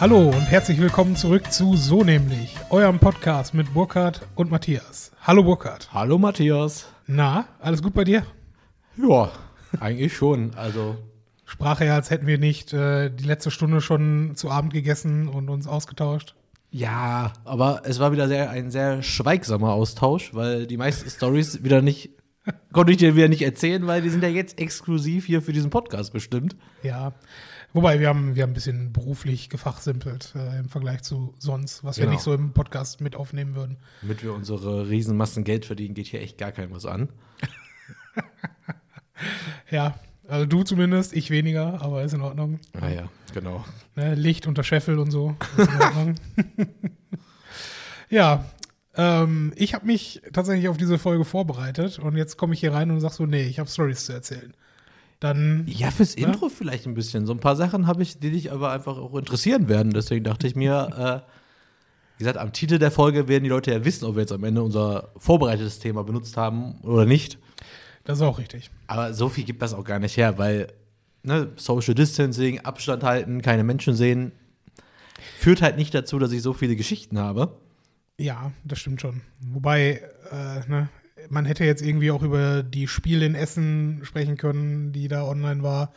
Hallo und herzlich willkommen zurück zu So nämlich, eurem Podcast mit Burkhard und Matthias. Hallo Burkhard. Hallo Matthias. Na, alles gut bei dir? Ja, eigentlich schon. Also Sprache ja, als hätten wir nicht äh, die letzte Stunde schon zu Abend gegessen und uns ausgetauscht. ja, aber es war wieder sehr, ein sehr schweigsamer Austausch, weil die meisten Stories wieder nicht konnte ich dir wieder nicht erzählen, weil die sind ja jetzt exklusiv hier für diesen Podcast bestimmt. Ja. Wobei wir haben, wir haben ein bisschen beruflich gefachsimpelt äh, im Vergleich zu sonst, was wir Genau. nicht so im Podcast mit aufnehmen würden. Damit wir unsere Riesenmassen Geld verdienen, geht hier echt gar keinem was an. Ja, also du zumindest, ich weniger, aber ist in Ordnung. Naja, genau. Ne, Licht unter Scheffel und so. Ist in Ordnung. ja, ähm, ich habe mich tatsächlich auf diese Folge vorbereitet und jetzt komme ich hier rein und sag so, nee, ich habe Stories zu erzählen. Dann, Ja, fürs Ja. Intro vielleicht ein bisschen. So ein paar Sachen habe ich, die dich aber einfach auch interessieren werden. Deswegen dachte ich mir, äh, wie gesagt, am Titel der Folge werden die Leute ja wissen, ob wir jetzt am Ende unser vorbereitetes Thema benutzt haben oder nicht. das ist auch richtig. Aber so viel gibt das auch gar nicht her, weil ne, Social Distancing, Abstand halten, keine Menschen sehen, führt halt nicht dazu, dass ich so viele Geschichten habe. Ja, das stimmt schon. Wobei, äh, ne, man hätte jetzt irgendwie auch über die Spiele in Essen sprechen können, die da online war,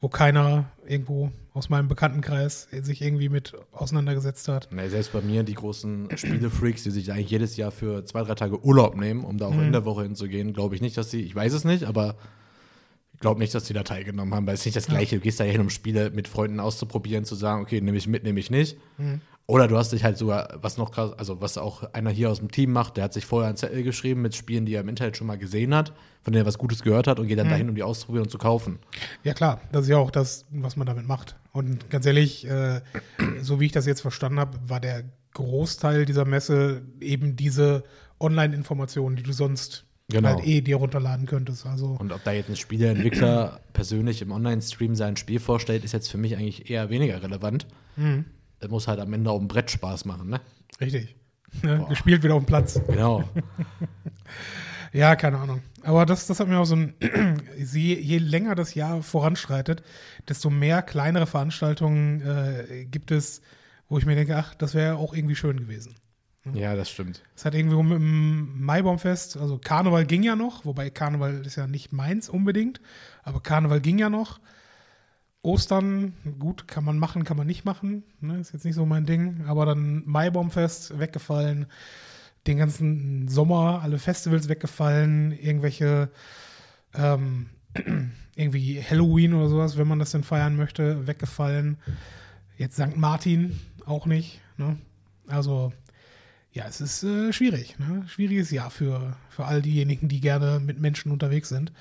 wo keiner irgendwo aus meinem Bekanntenkreis sich irgendwie mit auseinandergesetzt hat. Nee, selbst bei mir, die großen Spielefreaks, die sich eigentlich jedes Jahr für zwei, drei Tage Urlaub nehmen, um da auch in der Woche hinzugehen, glaube ich nicht, dass sie, ich weiß es nicht, aber glaube nicht, dass sie da teilgenommen haben, weil es ist nicht das Gleiche. Du gehst da hin, um Spiele mit Freunden auszuprobieren, zu sagen, okay, nehme ich mit, nehme ich nicht. Oder du hast dich halt sogar, was noch krass, also was auch einer hier aus dem Team macht, der hat sich vorher einen Zettel geschrieben mit Spielen, die er im Internet schon mal gesehen hat, von denen er was Gutes gehört hat und geht dann dahin, um die auszuprobieren und zu kaufen. Ja klar, das ist ja auch das, was man damit macht. Und ganz ehrlich, äh, so wie ich das jetzt verstanden habe, war der Großteil dieser Messe eben diese Online-Informationen, die du sonst Genau. halt eh dir runterladen könntest. Also Und ob da jetzt ein Spieleentwickler persönlich im Online-Stream sein Spiel vorstellt, ist jetzt für mich eigentlich eher weniger relevant. Es muss halt am Ende auf dem Brett Spaß machen, ne? richtig. Ne? Gespielt wieder auf dem Platz. Genau. Ja, keine Ahnung. Aber das, das hat mir auch so ein, je, je länger das Jahr voranschreitet, desto mehr kleinere Veranstaltungen äh, gibt es, wo ich mir denke, ach, das wäre auch irgendwie schön gewesen. Ja, das stimmt. Es hat irgendwie mit dem Maibaumfest, also Karneval ging ja noch, wobei Karneval ist ja nicht meins unbedingt, aber Karneval ging ja noch. Ostern, gut, kann man machen, kann man nicht machen, ne, ist jetzt nicht so mein Ding, aber dann Maibaumfest weggefallen, den ganzen Sommer alle Festivals weggefallen, irgendwelche ähm, irgendwie Halloween oder sowas, wenn man das denn feiern möchte, weggefallen. Jetzt St. Martin auch nicht, ne? Also ja, es ist äh, schwierig. Ne? Schwieriges Jahr für, für all diejenigen, die gerne mit Menschen unterwegs sind.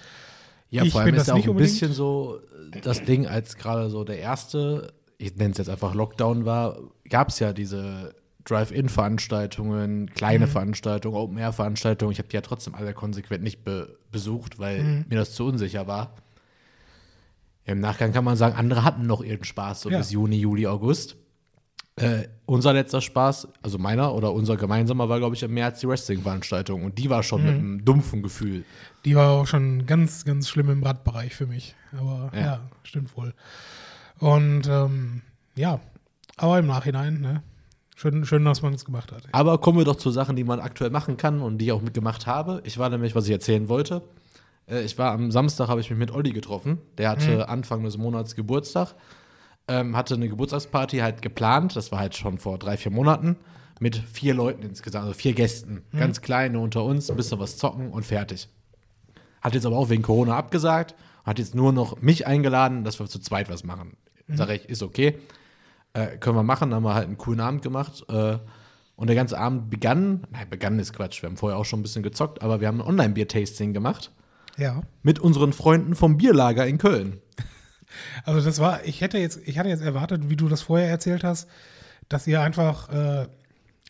Ja, Ich vor allem ist das ja auch ein unbedingt. bisschen so äh, das Ding, als gerade so der erste, ich nenne es jetzt einfach Lockdown war, gab es ja diese Drive-In-Veranstaltungen, kleine Mhm. Veranstaltungen, Open-Air-Veranstaltungen. Ich habe die ja trotzdem alle konsequent nicht be besucht, weil Mhm. mir das zu unsicher war. Im Nachgang kann man sagen, andere hatten noch ihren Spaß, so Ja. bis Juni, Juli, August. Äh, unser letzter Spaß, also meiner oder unser gemeinsamer, war, glaube ich, im März die Wrestling-Veranstaltung. Und die war schon Mhm. mit einem dumpfen Gefühl. Die war auch schon ganz, ganz schlimm im Radbereich für mich. Aber ja, Ja. stimmt wohl. Und ähm, ja, aber im Nachhinein, ne? Schön, schön dass man es gemacht hat. Aber kommen wir doch zu Sachen, die man aktuell machen kann und die ich auch mitgemacht habe. Ich war nämlich, was ich erzählen wollte. Äh, Ich war am Samstag, habe ich mich mit Olli getroffen. Der hatte Anfang des Monats Geburtstag. Ähm, hatte eine Geburtstagsparty halt geplant. Das war halt schon vor drei, vier Monaten. Mit vier Leuten insgesamt, also vier Gästen. Ganz kleine unter uns, ein bisschen was zocken und fertig. Hat jetzt aber auch wegen Corona abgesagt. Hat jetzt nur noch mich eingeladen, dass wir zu zweit was machen. Sag ich, ist okay. Äh, können wir machen, haben wir halt einen coolen Abend gemacht. Äh, und der ganze Abend begann, nein, begann ist Quatsch, wir haben vorher auch schon ein bisschen gezockt, aber wir haben ein Online-Bier-Tasting gemacht Ja. mit unseren Freunden vom Bierlager in Köln. Also das war, ich hätte jetzt, ich hatte jetzt erwartet, wie du das vorher erzählt hast, dass ihr einfach, äh,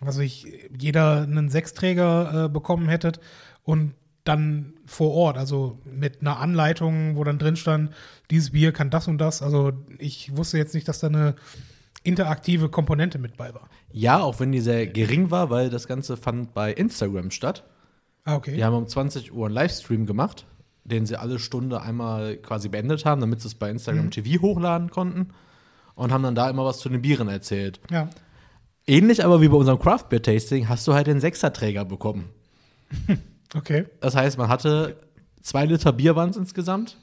was weiß ich, jeder einen Sechsträger äh, bekommen hättet und dann vor Ort, also mit einer Anleitung, wo dann drin stand, dieses Bier kann das und das. Also ich wusste jetzt nicht, dass da eine interaktive Komponente mit bei war. Ja, auch wenn die sehr gering war, weil das Ganze fand bei Instagram statt. Ah, okay. Die haben um 20 Uhr einen Livestream gemacht, den sie alle Stunde einmal quasi beendet haben, damit sie es bei Instagram TV hochladen konnten. und haben dann da immer was zu den Bieren erzählt. Ja. Ähnlich aber wie bei unserem Craft Beer Tasting hast du halt den Sechserträger bekommen. Okay. Das heißt, man hatte zwei Liter Bier waren es insgesamt.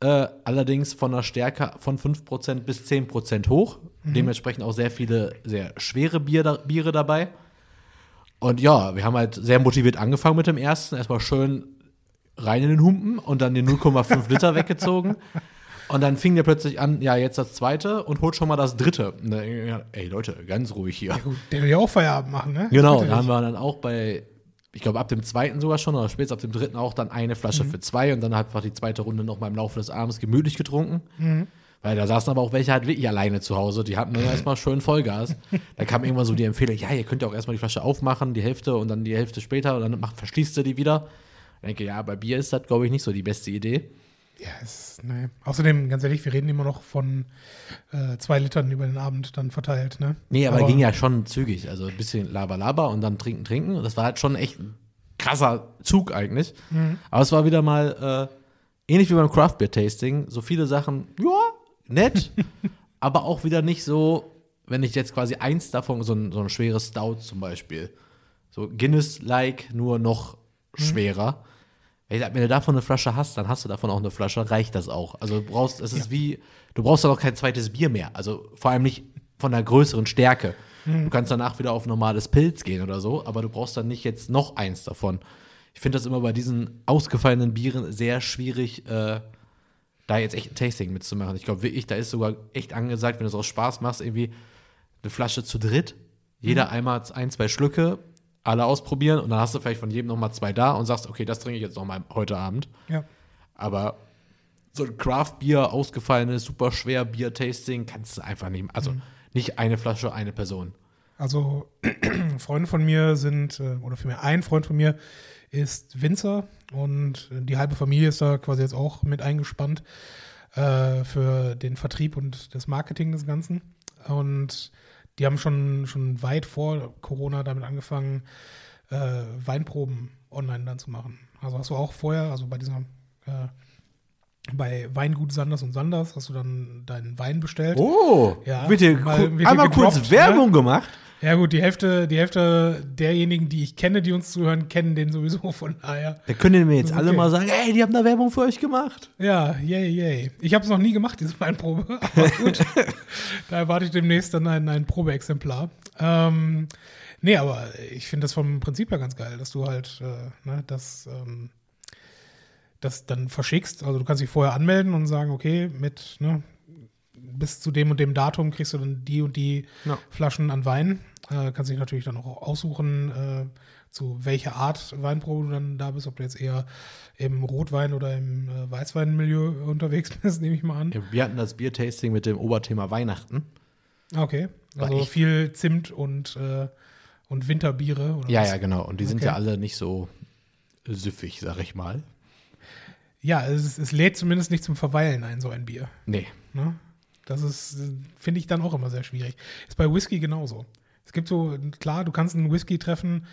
Äh, allerdings von einer Stärke von 5% bis 10% hoch. Dementsprechend auch sehr viele sehr schwere Bier da, Biere dabei. Und ja, wir haben halt sehr motiviert angefangen mit dem ersten. Erstmal schön rein in den Humpen und dann die 0,5 Liter weggezogen. Und dann fing der plötzlich an, ja, jetzt das zweite und holt schon mal das dritte. Dann, ja, ey Leute, ganz ruhig hier. Gut, der will ja auch Feierabend machen, ne? Genau, da haben wir dann auch bei, ich glaube, ab dem zweiten sogar schon oder spätestens ab dem dritten auch dann eine Flasche Mhm. für zwei und dann einfach die zweite Runde noch mal im Laufe des Abends gemütlich getrunken. Mhm. Weil da saßen aber auch welche halt wirklich alleine zu Hause. Die hatten dann erstmal schön Vollgas. Da kam irgendwann so die Empfehlung, ja, ihr könnt ja auch erstmal die Flasche aufmachen, die Hälfte und dann die Hälfte später und dann macht, verschließt ihr die wieder. Ich denke, ja, bei Bier ist das, glaube ich, nicht so die beste Idee. Ja, ist, ne. Außerdem, ganz ehrlich, wir reden immer noch von äh, zwei Litern über den Abend dann verteilt, ne? Nee, aber, ging ja schon zügig. Also ein bisschen Laber, Laber und dann trinken, trinken. Und das war halt schon echt ein krasser Zug eigentlich. Aber es war wieder mal äh, ähnlich wie beim Craft Beer Tasting. So viele Sachen, ja, nett, aber auch wieder nicht so, wenn ich jetzt quasi eins davon, so ein, so ein schweres Stout zum Beispiel, so Guinness-like, nur noch schwerer. Wenn wenn du davon eine Flasche hast, dann hast du davon auch eine Flasche, reicht das auch. Also du brauchst, es ist wie, du brauchst dann auch kein zweites Bier mehr. Also vor allem nicht von einer größeren Stärke. Du kannst danach wieder auf normales Pilz gehen oder so, aber du brauchst dann nicht jetzt noch eins davon. Ich finde das immer bei diesen ausgefallenen Bieren sehr schwierig, äh, da jetzt echt ein Tasting mitzumachen. Ich glaube wirklich, da ist sogar echt angesagt, wenn du es aus Spaß machst, irgendwie eine Flasche zu dritt, jeder einmal ein, zwei Schlücke, alle ausprobieren und dann hast du vielleicht von jedem noch mal zwei da und sagst, okay, das trinke ich jetzt noch mal heute Abend. Ja. Aber so ein Craft-Bier, ausgefallenes, super schwer Bier-Tasting, kannst du einfach nicht. Also nicht eine Flasche, eine Person. Also Freunde von mir sind, äh, oder vielmehr ein Freund von mir ist Winzer und äh, die halbe Familie ist da quasi jetzt auch mit eingespannt äh, für den Vertrieb und das Marketing des Ganzen. Und die haben schon, schon weit vor Corona damit angefangen, äh, Weinproben online dann zu machen. Also hast du auch vorher, also bei dieser äh, bei Weingut Sanders und Sanders hast du dann deinen Wein bestellt. Oh, Ja, wird hier mal- einmal kurz gedroppt, Werbung gemacht. Ja, gut, die Hälfte, die Hälfte derjenigen, die ich kenne, die uns zuhören, kennen den sowieso von daher. Da könnt ihr mir jetzt Das ist alle okay. mal sagen, ey, die haben da Werbung für euch gemacht. Ja, yay, yay. Ich habe es noch nie gemacht, diese Weinprobe. Aber gut, da erwarte ich demnächst dann ein, ein Probeexemplar. Ähm, nee, aber ich finde das vom Prinzip her ganz geil, dass du halt äh, ne, das, ähm, das dann verschickst. Also du kannst dich vorher anmelden und sagen, okay, mit ne, bis zu dem und dem Datum kriegst du dann die und die Ja. Flaschen an Wein. Äh, kannst dich natürlich dann auch aussuchen, äh, zu welcher Art Weinprobe du dann da bist, ob du jetzt eher im Rotwein oder im äh, Weißweinmilieu unterwegs bist, nehme ich mal an. Wir hatten das Biertasting mit dem Oberthema Weihnachten. Okay. War Also viel Zimt und, äh, und Winterbiere. Oder Ja, was? ja, genau. Und die sind Okay. ja alle nicht so süffig, sag ich mal. Ja, es, es lädt zumindest nicht zum Verweilen ein, so ein Bier. Nee. Ne? Das ist, finde ich dann auch immer sehr schwierig. Ist bei Whisky genauso. Es gibt so, klar, du kannst einen Whisky treffen,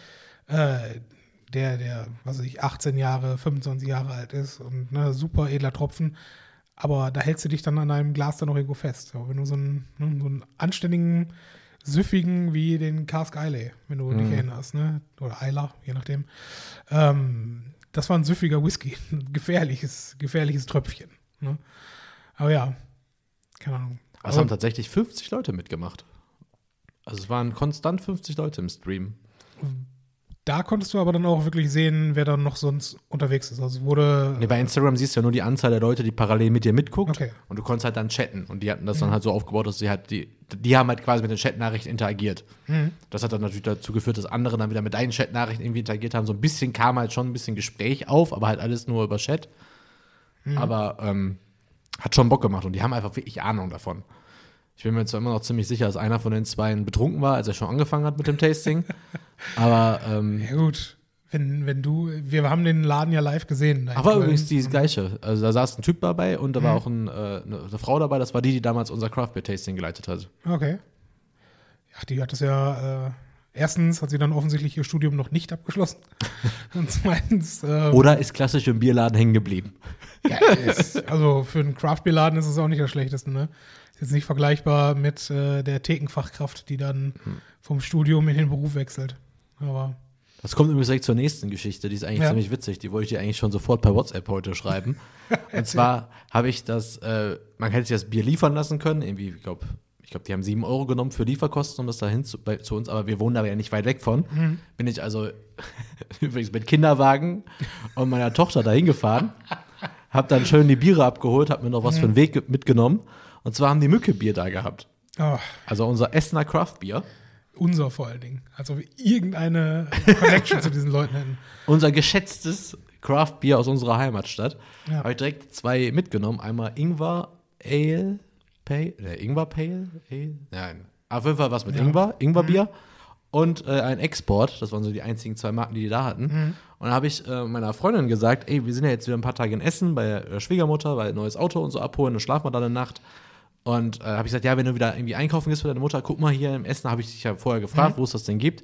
äh, der, der, was weiß ich, 18 Jahre, 25 Jahre alt ist und ne, super edler Tropfen. Aber da hältst du dich dann an einem Glas dann noch irgendwo fest. Aber wenn du so einen, ne, so einen anständigen, süffigen wie den Cask Islay, wenn du dich erinnerst, ne? Oder Eiler, je nachdem. Ähm, das war ein süffiger Whisky. Ein gefährliches, gefährliches Tröpfchen. Ne? Aber ja, keine Ahnung. Es Aber- haben tatsächlich 50 Leute mitgemacht. Also es waren konstant 50 Leute im Stream. Da konntest du aber dann auch wirklich sehen, wer dann noch sonst unterwegs ist. Also es wurde. Nee, bei Instagram siehst du ja nur die Anzahl der Leute, die parallel mit dir mitguckt. Okay. Und du konntest halt dann chatten. Und die hatten das dann halt so aufgebaut, dass sie halt die, die haben halt quasi mit den Chatnachrichten interagiert. Das hat dann natürlich dazu geführt, dass andere dann wieder mit deinen Chatnachrichten irgendwie interagiert haben. So ein bisschen kam halt schon ein bisschen Gespräch auf, aber halt alles nur über Chat. Aber ähm, hat schon Bock gemacht und die haben einfach wirklich Ahnung davon. Ich bin mir zwar immer noch ziemlich sicher, dass einer von den zwei betrunken war, als er schon angefangen hat mit dem Tasting. aber ähm, ja, gut. Wenn, wenn du. Wir haben den Laden ja live gesehen. Aber Köln. übrigens die gleiche. Also da saß ein Typ dabei und da war auch ein, äh, eine, eine Frau dabei. Das war die, die damals unser Craft Beer Tasting geleitet hat. Okay. Ach, die hat das ja äh, Erstens hat sie dann offensichtlich ihr Studium noch nicht abgeschlossen. Und zweitens. Ähm, Oder ist klassisch im Bierladen hängen geblieben. Ja, ist, also für einen Craft-Bier-Laden ist es auch nicht das Schlechteste, ne? Ist jetzt nicht vergleichbar mit äh, der Thekenfachkraft, die dann Hm. vom Studium in den Beruf wechselt. Aber Das kommt übrigens direkt zur nächsten Geschichte, die ist eigentlich Ja. ziemlich witzig. Die wollte ich dir eigentlich schon sofort per WhatsApp heute schreiben. Und zwar habe ich das, äh, man hätte sich das Bier liefern lassen können, irgendwie, ich glaube, ich glaube, die haben sieben Euro genommen für Lieferkosten, um das dahin zu, bei, zu uns, aber wir wohnen da ja nicht weit weg von. Bin ich also übrigens mit Kinderwagen und meiner Tochter dahin gefahren, habe dann schön die Biere abgeholt, habe mir noch was für den Weg ge- mitgenommen. Und zwar haben die Mücke Bier da gehabt. oh, Also unser Essener Craft Bier. unser vor allen Dingen. Als ob wir irgendeine Connection zu diesen Leuten hätten. unser geschätztes Craft Bier aus unserer Heimatstadt. Ja. Habe ich direkt zwei mitgenommen. Einmal Ingwer Ale Pale, äh, Ingwer Pale Ale? Nein, auf jeden Fall was mit Ja. Ingwer, Ingwerbier und äh, ein Export. Das waren so die einzigen zwei Marken, die die da hatten. Und dann habe ich äh, meiner Freundin gesagt, ey, wir sind ja jetzt wieder ein paar Tage in Essen bei der Schwiegermutter, weil ein neues Auto und so abholen, dann schlafen wir dann eine Nacht. Und äh, habe ich gesagt, ja, wenn du wieder irgendwie einkaufen gehst für deine Mutter, guck mal hier im Essen, habe ich dich ja vorher gefragt, wo es das denn gibt.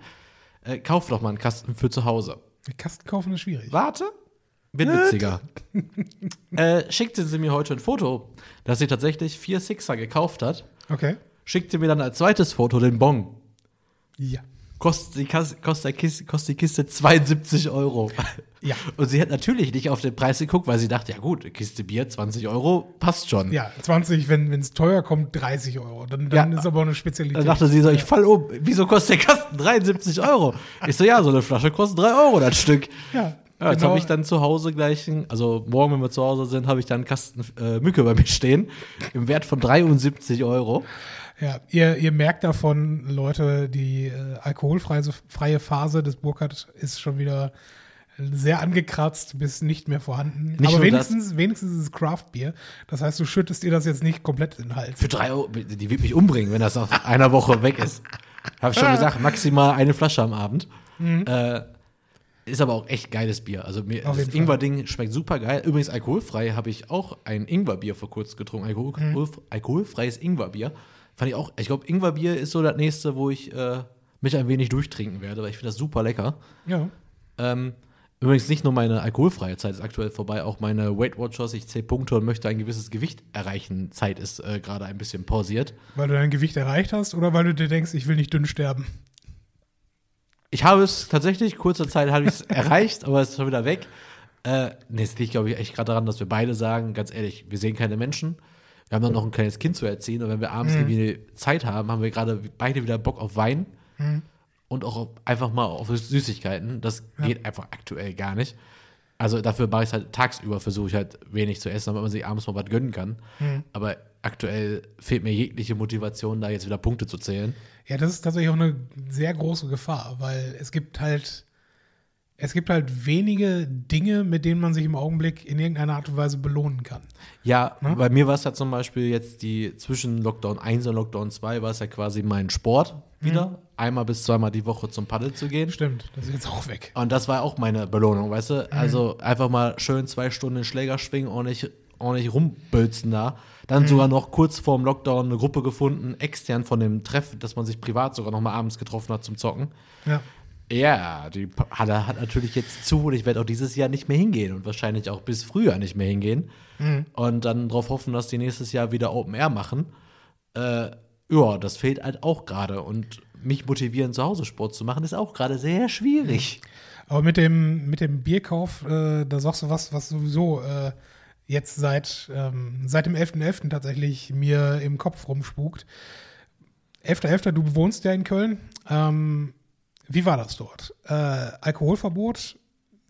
Äh, kauf doch mal einen Kasten für zu Hause. Kasten kaufen ist schwierig. Warte. Wird witziger. äh, schickte sie mir heute ein Foto, dass sie tatsächlich vier Sixer gekauft hat. Okay. Schickte mir dann als zweites Foto den Bon. Ja. Kostet die, Kas- kostet, die Kiste, kostet die Kiste 72 Euro. Ja. Und sie hat natürlich nicht auf den Preis geguckt, weil sie dachte, ja gut, Kiste Bier, 20 Euro, passt schon. Ja, 20, wenn es teuer kommt, 30 Euro. Dann, dann Ja. ist aber auch eine Spezialität. Dann dachte sie so, ich fall um. Wieso kostet der Kasten 73 Euro? Ich so, ja, so eine Flasche kostet 3 Euro das Stück. Ja, Ja, jetzt genau. habe ich dann zu Hause gleich, also morgen, wenn wir zu Hause sind, habe ich dann einen Kasten äh, Mücke bei mir stehen, im Wert von 73 Euro. Ja, ihr, ihr merkt davon, Leute, die äh, alkoholfreie freie Phase des Burkhardt ist schon wieder sehr angekratzt bis nicht mehr vorhanden. Nicht Aber wenigstens, wenigstens ist es Craft-Bier. Das heißt, du schüttest dir das jetzt nicht komplett in den Hals. Für 3 Euro, die wird mich umbringen, wenn das nach einer Woche weg ist. Habe ich schon gesagt, maximal eine Flasche am Abend. Äh, ist aber auch echt geiles Bier. Also mir, das. Ingwer-Ding schmeckt super geil. Übrigens alkoholfrei habe ich auch ein Ingwerbier vor kurzem getrunken. Alkohol, Mhm. Alkoholfreies Ingwerbier. Fand ich auch, ich glaube, Ingwerbier ist so das nächste, wo ich äh, mich ein wenig durchtrinken werde, weil ich finde das super lecker. Ja. Ähm, übrigens nicht nur meine alkoholfreie Zeit ist aktuell vorbei, auch meine Weight Watchers, ich zähle Punkte und möchte ein gewisses Gewicht erreichen. Zeit ist äh, gerade ein bisschen pausiert. Weil du dein Gewicht erreicht hast oder weil du dir denkst, ich will nicht dünn sterben? Ich habe es tatsächlich, kurzer Zeit habe ich es erreicht, aber es ist schon wieder weg. Äh, nee, es liegt, glaube ich, echt gerade daran, dass wir beide sagen, ganz ehrlich, wir sehen keine Menschen. Wir haben dann noch ein kleines Kind zu erziehen und wenn wir abends irgendwie Zeit haben, haben wir gerade beide wieder Bock auf Wein und auch auf, einfach mal auf Süßigkeiten. Das geht einfach aktuell gar nicht. Also dafür mache ich es halt tagsüber, versuche ich halt wenig zu essen, damit man sich abends mal was gönnen kann. Aber aktuell fehlt mir jegliche Motivation, da jetzt wieder Punkte zu zählen. Ja, das ist tatsächlich auch eine sehr große Gefahr, weil es gibt halt, es gibt halt wenige Dinge, mit denen man sich im Augenblick in irgendeiner Art und Weise belohnen kann. Ja, Ne? bei mir war es ja zum Beispiel jetzt die zwischen Lockdown 1 und Lockdown 2 war es ja quasi mein Sport wieder. Einmal bis zweimal die Woche zum Paddel zu gehen. Stimmt, das ist jetzt auch weg. Und das war auch meine Belohnung, weißt du? Also einfach mal schön zwei Stunden den Schläger schwingen, ordentlich, ordentlich rumbölzen da. Dann sogar noch kurz vorm Lockdown eine Gruppe gefunden, extern von dem Treff, dass man sich privat sogar noch mal abends getroffen hat zum Zocken. Ja. Ja, die hat, hat natürlich jetzt zu und ich werde auch dieses Jahr nicht mehr hingehen und wahrscheinlich auch bis früher nicht mehr hingehen. Und dann darauf hoffen, dass die nächstes Jahr wieder Open Air machen. Äh, ja, das fehlt halt auch gerade. Und mich motivieren, zu Hause Sport zu machen, ist auch gerade sehr schwierig. Aber mit dem, mit dem Bierkauf, äh, da sagst du was, was sowieso äh, jetzt seit, ähm, seit dem 11.11. tatsächlich mir im Kopf rumspukt. 11.11., du wohnst ja in Köln. Ähm, wie war das dort? Äh, Alkoholverbot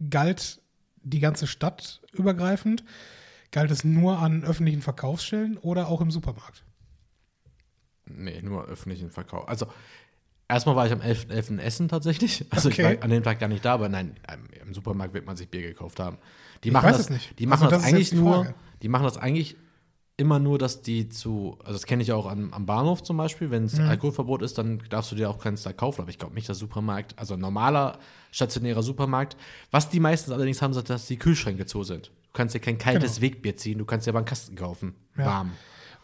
galt die ganze Stadt übergreifend? Galt es nur an öffentlichen Verkaufsstellen oder auch im Supermarkt? Nee, nur öffentlichen Verkauf. Also, erstmal war ich am 11.11. in Essen tatsächlich. Also, Okay. ich war an dem Tag gar nicht da, aber nein, im Supermarkt wird man sich Bier gekauft haben. Die Ich machen das, nicht. Die machen Also, das, das eigentlich nur, die machen das eigentlich immer nur, dass die zu, also das kenne ich auch am, am Bahnhof zum Beispiel, wenn Mhm. es Alkoholverbot ist, dann darfst du dir auch keins da kaufen. Aber ich glaube nicht, dass Supermarkt, also ein normaler stationärer Supermarkt, was die meistens allerdings haben, ist, dass die Kühlschränke zu sind. Du kannst dir kein kaltes Genau. Wegbier ziehen, du kannst dir aber einen Kasten kaufen. Ja. Warm.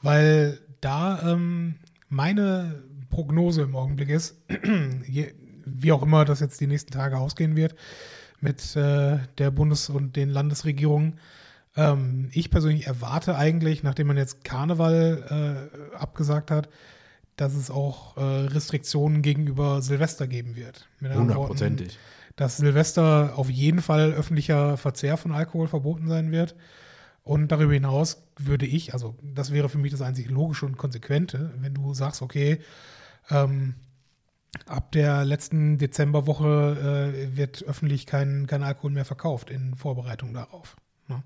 Weil da ähm, meine Prognose im Augenblick ist, wie auch immer das jetzt die nächsten Tage ausgehen wird mit äh, der Bundes- und den Landesregierungen. Ähm, ich persönlich erwarte eigentlich, nachdem man jetzt Karneval äh, abgesagt hat, dass es auch äh, Restriktionen gegenüber Silvester geben wird. Hundertprozentig. dass Silvester auf jeden Fall öffentlicher Verzehr von Alkohol verboten sein wird. Und darüber hinaus würde ich, also das wäre für mich das einzig Logische und Konsequente, wenn du sagst, okay, ähm, ab der letzten Dezemberwoche äh, wird öffentlich kein, kein Alkohol mehr verkauft in Vorbereitung darauf. Ne?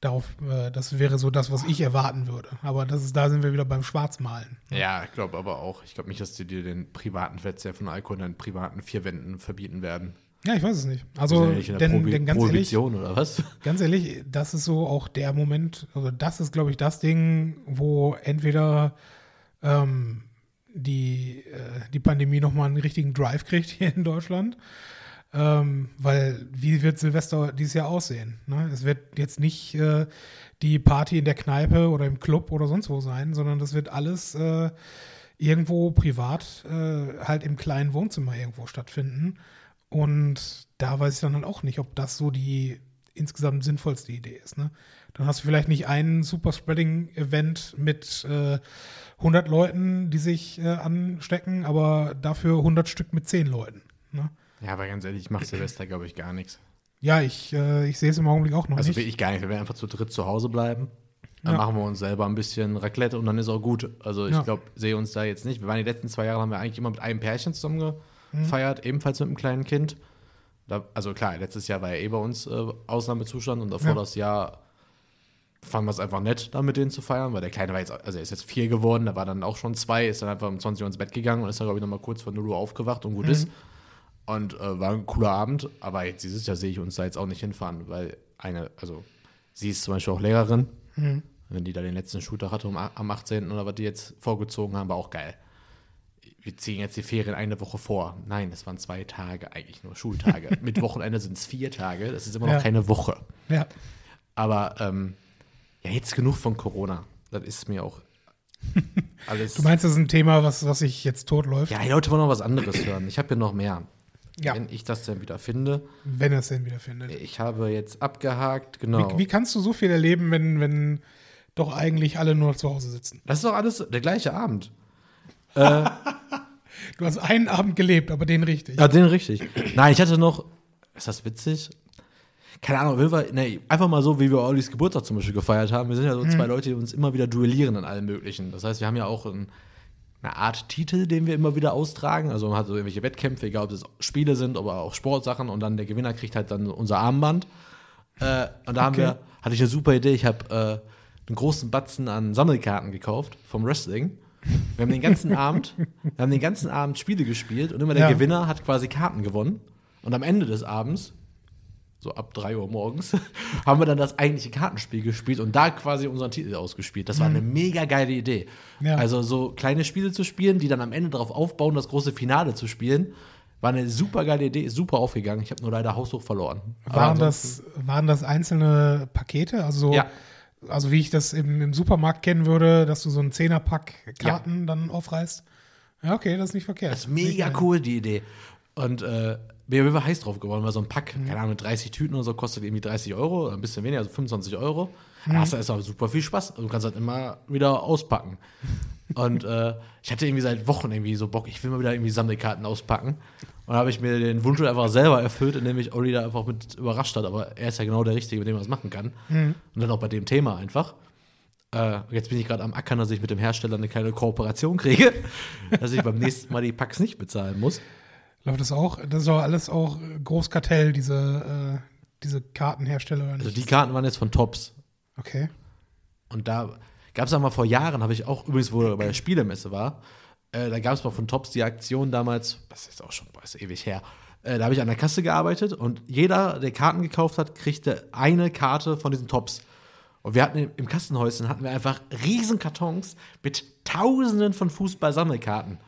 Darauf, äh, das wäre so das, was ich erwarten würde. Aber das ist, da sind wir wieder beim Schwarzmalen. Ja, ich glaube aber auch. Ich glaube nicht, dass die dir den privaten Verzehr von Alkohol in deinen privaten vier Wänden verbieten werden. Ja, ich weiß es nicht. Sind Also, ja nicht denn, denn ganz ehrlich, oder was? Ganz ehrlich, das ist so auch der Moment, also das ist, glaube ich, das Ding, wo entweder ähm, die, äh, die Pandemie nochmal einen richtigen Drive kriegt hier in Deutschland. Ähm, weil, wie wird Silvester dieses Jahr aussehen? Ne? Es wird jetzt nicht äh, die Party in der Kneipe oder im Club oder sonst wo sein, sondern das wird alles äh, irgendwo privat, äh, halt im kleinen Wohnzimmer irgendwo stattfinden. Und da weiß ich dann halt auch nicht, ob das so die insgesamt sinnvollste Idee ist. Ne? Dann hast du vielleicht nicht ein Super-Spreading-Event mit äh, 100 Leuten, die sich äh, anstecken, aber dafür 100 Stück mit 10 Leuten. Ne? Ja, aber ganz ehrlich, ich mache Silvester, glaube ich, gar nichts. Ja, ich, äh, ich sehe es im Augenblick auch noch Also nicht. will ich gar nicht. Wir werden einfach zu dritt zu Hause bleiben. Dann Ja. machen wir uns selber ein bisschen Raclette und dann ist auch gut. Also ich Ja. glaube, sehe uns da jetzt nicht. Wir waren die letzten zwei Jahre, haben wir eigentlich immer mit einem Pärchen zusammen Mhm. gefeiert, ebenfalls mit einem kleinen Kind. Da, also klar, letztes Jahr war ja eh bei uns äh, Ausnahmezustand und davor Ja. das Jahr fanden wir es einfach nett, da mit denen zu feiern, weil der Kleine war jetzt, also er ist jetzt vier geworden, der war dann auch schon zwei, ist dann einfach um 20 Uhr ins Bett gegangen und ist dann, glaube ich, nochmal kurz vor 0 Uhr aufgewacht und gut ist. Und äh, war ein cooler Abend, aber jetzt dieses Jahr sehe ich uns da jetzt auch nicht hinfahren, weil eine, also sie ist zum Beispiel auch Lehrerin, Mhm. wenn die da den letzten Schultag hatte um, am 18. oder was die jetzt vorgezogen haben, war auch geil. Wir ziehen jetzt die Ferien eine Woche vor. Nein, das waren zwei Tage, eigentlich nur Schultage. Mit Wochenende sind es vier Tage, das ist immer noch Ja. keine Woche. Ja. Aber ähm, ja, jetzt genug von Corona. Das ist mir auch alles. Du meinst, das ist ein Thema, was, was sich jetzt totläuft, ja, die Leute wollen noch was anderes hören. Ich habe hier noch mehr. Ja. Wenn ich das dann wieder finde. wenn er es denn wieder findet. Ich habe jetzt abgehakt, genau. Wie, wie kannst du so viel erleben, wenn, wenn doch eigentlich alle nur zu Hause sitzen? das ist doch alles der gleiche Abend. Du hast einen Abend gelebt, aber den richtig. Ja, den richtig. Nein, ich hatte noch. Ist das witzig? Keine Ahnung, wir, nee, einfach mal so, wie wir Ollis Geburtstag zum Beispiel gefeiert haben. Wir sind ja so zwei Leute, die uns immer wieder duellieren in allem Möglichen. Das heißt, wir haben ja auch ein, eine Art Titel, den wir immer wieder austragen. Also man hat so irgendwelche Wettkämpfe, egal ob es Spiele sind, aber auch Sportsachen. Und dann der Gewinner kriegt halt dann unser Armband. Äh, und da haben Okay. wir, hatte ich eine super Idee. Ich habe äh, einen großen Batzen an Sammelkarten gekauft vom Wrestling. Wir haben den ganzen Abend, wir haben den ganzen Abend Spiele gespielt und immer der Ja. Gewinner hat quasi Karten gewonnen. Und am Ende des Abends, so ab 3 Uhr morgens, haben wir dann das eigentliche Kartenspiel gespielt und da quasi unseren Titel ausgespielt. Das war eine mega geile Idee. Mhm. Ja. Also so kleine Spiele zu spielen, die dann am Ende darauf aufbauen, das große Finale zu spielen, war eine super geile Idee, ist super aufgegangen. Ich habe nur leider haushoch verloren. Waren das, waren das einzelne Pakete? Also, so- Ja. Also wie ich das im, im Supermarkt kennen würde, dass du so einen Zehnerpack Karten dann aufreißt? Ja, okay, das ist nicht verkehrt. Das ist mega Nicht cool, die Idee. Und äh, wir waren heiß drauf geworden, weil so ein Pack, keine Ahnung, mit 30 Tüten oder so, kostet irgendwie 30 Euro, ein bisschen weniger, also 25 Euro. Da hast du erstmal super viel Spaß. Also du kannst halt immer wieder auspacken. Und äh, ich hatte irgendwie seit Wochen irgendwie so Bock, ich will mal wieder irgendwie Sammelkarten auspacken. Und da habe ich mir den Wunsch einfach selber erfüllt, indem ich Olli da einfach mit überrascht hat. Aber er ist ja genau der Richtige, mit dem man das machen kann. Und dann auch bei dem Thema einfach. Äh, jetzt bin ich gerade am Ackern, dass ich mit dem Hersteller eine kleine Kooperation kriege, dass ich beim nächsten Mal die Packs nicht bezahlen muss. Läuft das auch? Das ist doch alles auch Großkartell, diese, äh, diese Kartenhersteller oder nicht? Also die Karten waren jetzt von Tops. okay. Und da gab es auch mal vor Jahren, habe ich auch übrigens, wo er bei der Spielemesse war, äh, da gab es mal von Tops die Aktion damals, das ist auch schon ist ewig her, äh, da habe ich an der Kasse gearbeitet und jeder, der Karten gekauft hat, kriegte eine Karte von diesen Tops. Und wir hatten im- Kassenhäuschen hatten wir einfach riesen Kartons mit Tausenden von Fußball-Sammelkarten.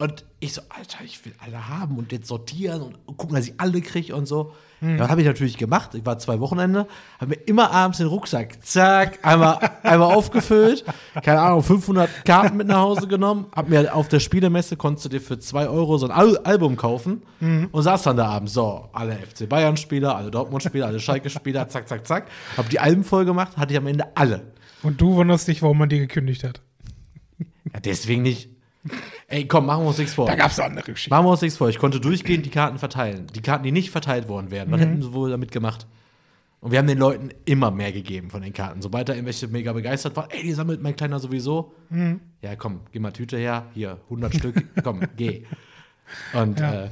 Und ich so, Alter, ich will alle haben und jetzt sortieren und gucken, dass ich alle kriege und so. Hm. Das habe ich natürlich gemacht. Ich war zwei Wochenende, habe mir immer abends den Rucksack, zack, einmal, einmal aufgefüllt, keine Ahnung, 500 Karten mit nach Hause genommen, hab mir auf der Spielemesse, konntest du dir für zwei Euro so ein Al Album kaufen Hm. und saß dann da abends, so, alle FC Bayern-Spieler, alle Dortmund-Spieler, alle Schalke-Spieler, zack, zack, zack. Hab die Alben voll gemacht, hatte ich am Ende alle. Und du wunderst dich, warum man dir gekündigt hat. Ja, deswegen nicht. Ey, komm, machen wir uns nichts vor. Da gab es andere Geschichten. Machen wir uns nichts vor. Ich konnte durchgehend die Karten verteilen. Die Karten, die nicht verteilt worden wären, was hätten sie wohl damit gemacht? Und wir haben den Leuten immer mehr gegeben von den Karten. Sobald da irgendwelche mega begeistert waren, ey, die sammelt mein Kleiner sowieso. Ja, komm, geh mal Tüte her. Hier, 100 Stück. Komm, geh. Und Ja. äh,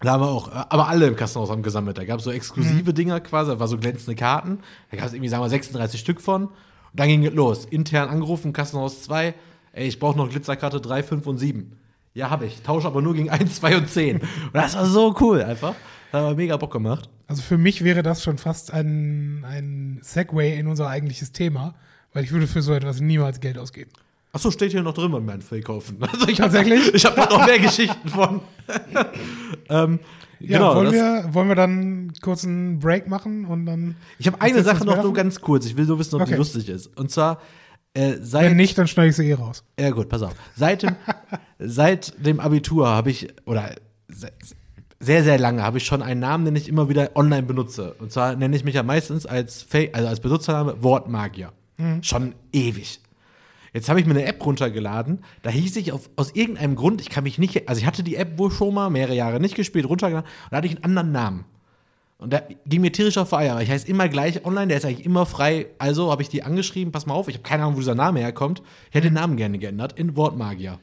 da haben wir auch, aber alle im Kassenhaus haben gesammelt. Da gab es so exklusive Dinger quasi, da war so glänzende Karten. Da gab es irgendwie, sagen wir, 36 Stück von. Und dann ging es los. Intern angerufen, Kassenhaus 2. Ey, ich brauche noch Glitzerkarte 3, 5 und 7. Ja, habe ich. Tausche aber nur gegen 1, 2 und 10. Und das war so cool einfach. Da haben wir mega Bock gemacht. Also für mich wäre das schon fast ein, ein Segway in unser eigentliches Thema, weil ich würde für so etwas niemals Geld ausgeben. Achso, steht hier noch drin beim Man kaufen. Also ich Tatsächlich? Hab, ich habe noch mehr Geschichten von. ähm, Ja, genau, wollen, das- wir, wollen wir dann kurz einen Break machen und dann. Ich habe eine Sache noch nur ganz kurz. Ich will nur wissen, ob die Okay. lustig ist. Und zwar, äh, seit. Wenn nicht, dann schneide ich sie eh raus. Ja, gut, pass auf. Seit dem, seit dem Abitur habe ich, oder se- sehr, sehr lange habe ich schon einen Namen, den ich immer wieder online benutze. Und zwar nenne ich mich ja meistens als, Fa also als Benutzername Wortmagier. Schon ewig. Jetzt habe ich mir eine App runtergeladen, da hieß ich auf, aus irgendeinem Grund, ich kann mich nicht, also ich hatte die App wohl schon mal mehrere Jahre nicht gespielt, runtergeladen, und da hatte ich einen anderen Namen. Und der ging mir tierisch auf Eier, weil ich heiße immer gleich online, der ist eigentlich immer frei. Also habe ich die angeschrieben, pass mal auf, ich habe keine Ahnung, wo dieser Name herkommt. Ich hätte den Namen gerne geändert in Wortmagier.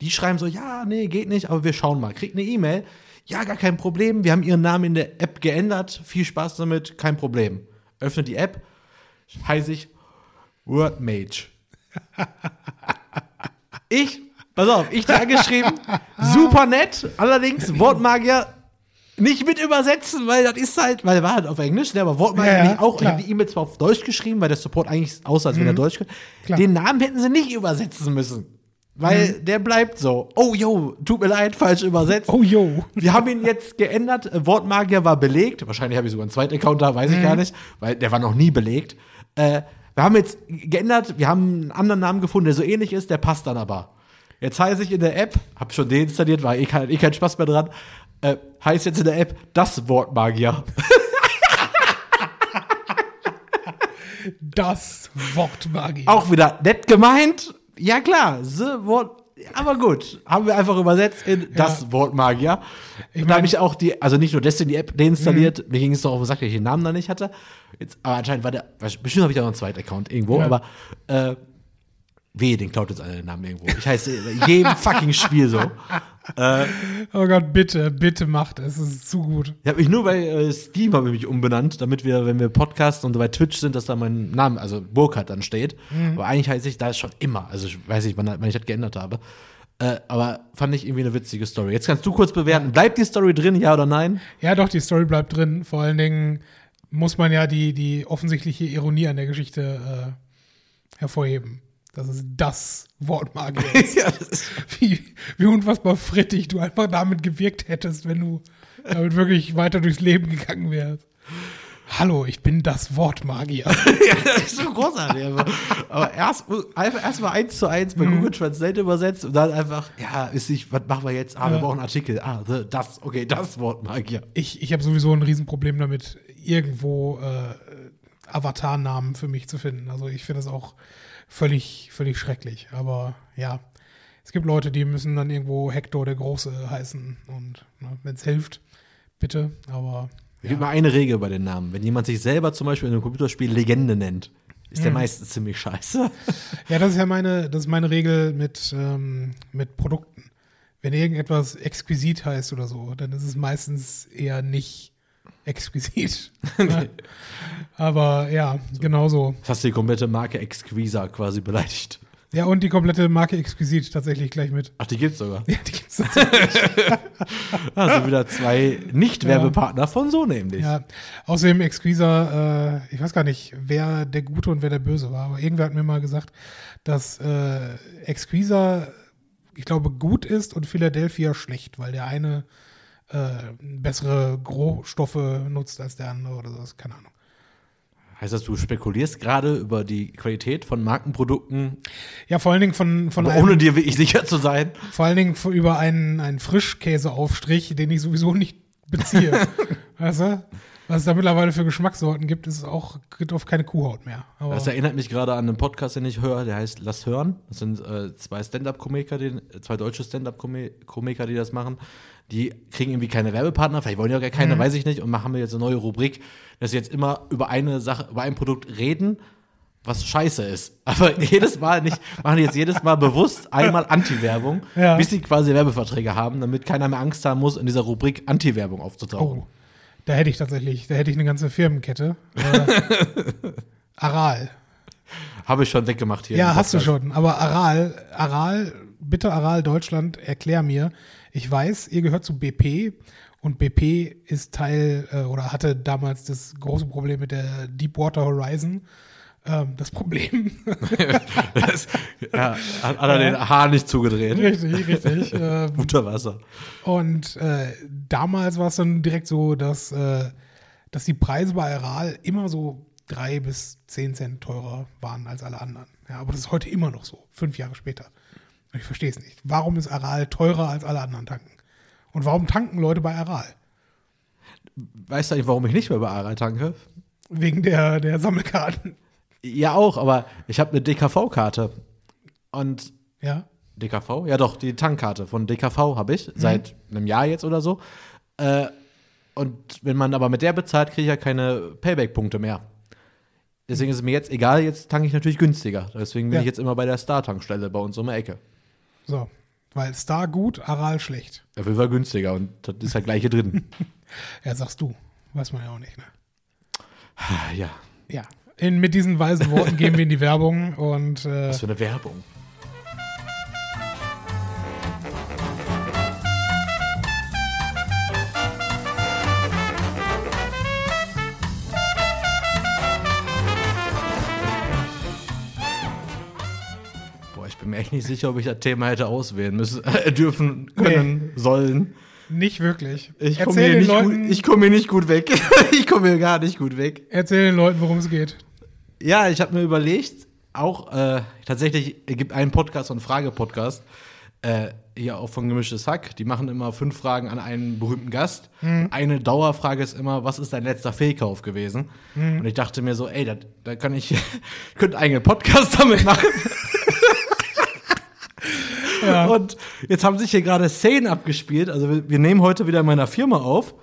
Die schreiben so, ja, nee, geht nicht, aber wir schauen mal. Kriegt eine E-Mail, ja, gar kein Problem, wir haben ihren Namen in der App geändert, viel Spaß damit, kein Problem. Öffnet die App, heiße ich Wordmage. Ich, pass auf, ich da angeschrieben, super nett, allerdings Wortmagier nicht mit übersetzen, weil das ist halt, weil er war halt auf Englisch, ne, aber Wortmagier Ja, ja, auch. Ich klar. habe die E-Mail zwar auf Deutsch geschrieben, weil der Support eigentlich aussah, als wenn er Deutsch kann. Klar. Den Namen hätten sie nicht übersetzen müssen. Weil der bleibt so. Oh, yo, tut mir leid, falsch übersetzt. Oh, yo. Wir haben ihn jetzt geändert. Wortmagier war belegt. Wahrscheinlich habe ich sogar einen zweiten Account da, weiß ich gar nicht, weil der war noch nie belegt. Äh, wir haben jetzt geändert, wir haben einen anderen Namen gefunden, der so ähnlich ist, der passt dann aber. Jetzt heiße ich in der App, hab schon deinstalliert, war eh kein, eh kein Spaß mehr dran, äh, heißt jetzt in der App das Wortmagier. Das Wort Magie. Auch wieder nett gemeint. Ja klar, the Wort. Aber gut, haben wir einfach übersetzt in das Wort Magier. Ich Und da habe mein- ich auch die, also nicht nur deswegen die App deinstalliert, mir ging es doch auf den Sack, dass ich den Namen da nicht hatte. Jetzt, aber anscheinend war der, bestimmt habe ich auch noch einen zweiten Account irgendwo, Ja. aber äh, wehe, den klaut jetzt einer den Namen irgendwo. Ich heiße in jedem fucking Spiel so. Oh Gott, bitte, bitte macht es. Es ist zu gut. Ich habe mich nur bei äh, Steam habe ich mich umbenannt, damit wir, wenn wir Podcasten und bei Twitch sind, dass da mein Name, also Burkhardt dann steht. Aber eigentlich heiße ich da schon immer. Also ich weiß nicht, wann, wann ich das geändert habe. Äh, aber fand ich irgendwie eine witzige Story. Jetzt kannst du kurz bewerten. Bleibt die Story drin, ja oder nein? Ja, doch, die Story bleibt drin. Vor allen Dingen muss man ja die, die offensichtliche Ironie an der Geschichte äh, hervorheben. Das ist das Wort Magie. ist. ja, wie, wie unfassbar frittig du einfach damit gewirkt hättest, wenn du damit wirklich weiter durchs Leben gegangen wärst. Hallo, ich bin das Wort Magier. ja, das ist so großartig. Aber, aber erst, einfach erstmal eins zu eins bei Google Translate übersetzt und dann einfach, ja, ist nicht, was machen wir jetzt? Ah, wir Ja. brauchen einen Artikel. Ah, the- das, okay, das Wort Magier. Ich, ich habe sowieso ein Riesenproblem damit, irgendwo äh, Avatar-Namen für mich zu finden. Also ich finde das auch völlig, völlig schrecklich. Aber ja, es gibt Leute, die müssen dann irgendwo Hector der Große heißen. Und ne, wenn es hilft, bitte. Aber Es gibt mal eine Regel bei den Namen. Wenn jemand sich selber zum Beispiel in einem Computerspiel Legende nennt, ist der meistens ziemlich scheiße. Ja, das ist ja meine, das ist meine Regel mit, ähm, mit Produkten. Wenn irgendetwas exquisit heißt oder so, dann ist es meistens eher nicht exquisit. Aber ja, genauso. Das hast du die komplette Marke Exquisa quasi beleidigt. Ja, und die komplette Marke exquisit tatsächlich gleich mit. Ach, die gibt's sogar. Ja, die gibt's tatsächlich. Also wieder zwei Nicht-Werbepartner von so nämlich. ja. Außerdem Exquisa, äh, ich weiß gar nicht, wer der Gute und wer der Böse war, aber irgendwer hat mir mal gesagt, dass äh, Exquisa ich glaube, gut ist und Philadelphia schlecht, weil der eine äh, bessere Rohstoffe nutzt als der andere oder sowas. Keine Ahnung. Heißt das, du spekulierst gerade über die Qualität von Markenprodukten, Ja, vor allen Dingen von, von einem, ohne dir wirklich sicher zu sein? vor allen Dingen über einen, einen Frischkäseaufstrich, den ich sowieso nicht beziehe. weißt du? Was es da mittlerweile für Geschmackssorten gibt, ist auch geht auf keine Kuhhaut mehr. Aber Das erinnert mich gerade an einen Podcast, den ich höre, der heißt Lass hören. Das sind äh, zwei Stand-Up-Komiker, zwei deutsche Stand-Up-Komiker, die das machen. Die kriegen irgendwie keine Werbepartner, vielleicht wollen die auch gar keine, weiß ich nicht, und machen wir jetzt eine neue Rubrik, dass sie jetzt immer über eine Sache, über ein Produkt reden, was scheiße ist. Aber jedes Mal nicht, machen die jetzt jedes Mal bewusst einmal Anti-Werbung, Ja. bis sie quasi Werbeverträge haben, damit keiner mehr Angst haben muss, in dieser Rubrik Anti-Werbung aufzutauchen. oh, da hätte ich tatsächlich, da hätte ich eine ganze Firmenkette. Äh, Aral. Habe ich schon weggemacht hier. Ja, hast du schon. Aber Aral, Aral, bitte Aral Deutschland, erklär mir. Ich weiß, ihr gehört zu BP und BP ist Teil äh, oder hatte damals das große Problem mit der Deepwater Horizon. Ähm, das Problem. Das, ja, hat hat er den Haar nicht zugedreht. richtig, richtig. Ähm, Unter Wasser. Und äh, damals war es dann direkt so, dass, äh, dass die Preise bei Aral immer so drei bis zehn Cent teurer waren als alle anderen. Ja, aber das ist heute immer noch so, fünf Jahre später. Und ich verstehe es nicht. Warum ist Aral teurer als alle anderen tanken? Und warum tanken Leute bei Aral? Weißt du eigentlich, warum ich nicht mehr bei Aral tanke? Wegen der, der Sammelkarten. Ja, auch, aber ich habe eine DKV-Karte. Und Ja. DKV? Ja, doch, die Tankkarte von DKV habe ich seit einem Jahr jetzt oder so. Äh, und wenn man aber mit der bezahlt, kriege ich ja keine Payback-Punkte mehr. Deswegen ist es mir jetzt egal, jetzt tanke ich natürlich günstiger. Deswegen bin Ja. ich jetzt immer bei der Star-Tankstelle bei uns um die Ecke. So. Weil Star gut, Aral schlecht. Dafür war günstiger und das ist halt gleiche drin. Ja, sagst du. Weiß man ja auch nicht, ne? ja, Ja. In, mit diesen weisen Worten gehen wir in die Werbung und äh, was für eine Werbung. Mir echt nicht sicher, ob ich das Thema hätte auswählen müssen, äh, dürfen, können, sollen. nicht wirklich. Ich komme hier, nicht Leuten, gut- ich komm hier nicht gut weg. ich komme hier gar nicht gut weg. Erzähl den Leuten, worum es geht. Ja, ich habe mir überlegt, auch äh, tatsächlich es gibt einen Podcast, einen Frage-Podcast, äh, hier auch von Gemischtes Hack. Die machen immer fünf Fragen an einen berühmten Gast. Eine Dauerfrage ist immer, was ist dein letzter Fehlkauf gewesen? Und ich dachte mir so, ey, da, da kann ich, könnte einen Podcast damit machen. Ja. Und jetzt haben sich hier gerade Szenen abgespielt. Also wir, wir nehmen heute wieder in meiner Firma auf.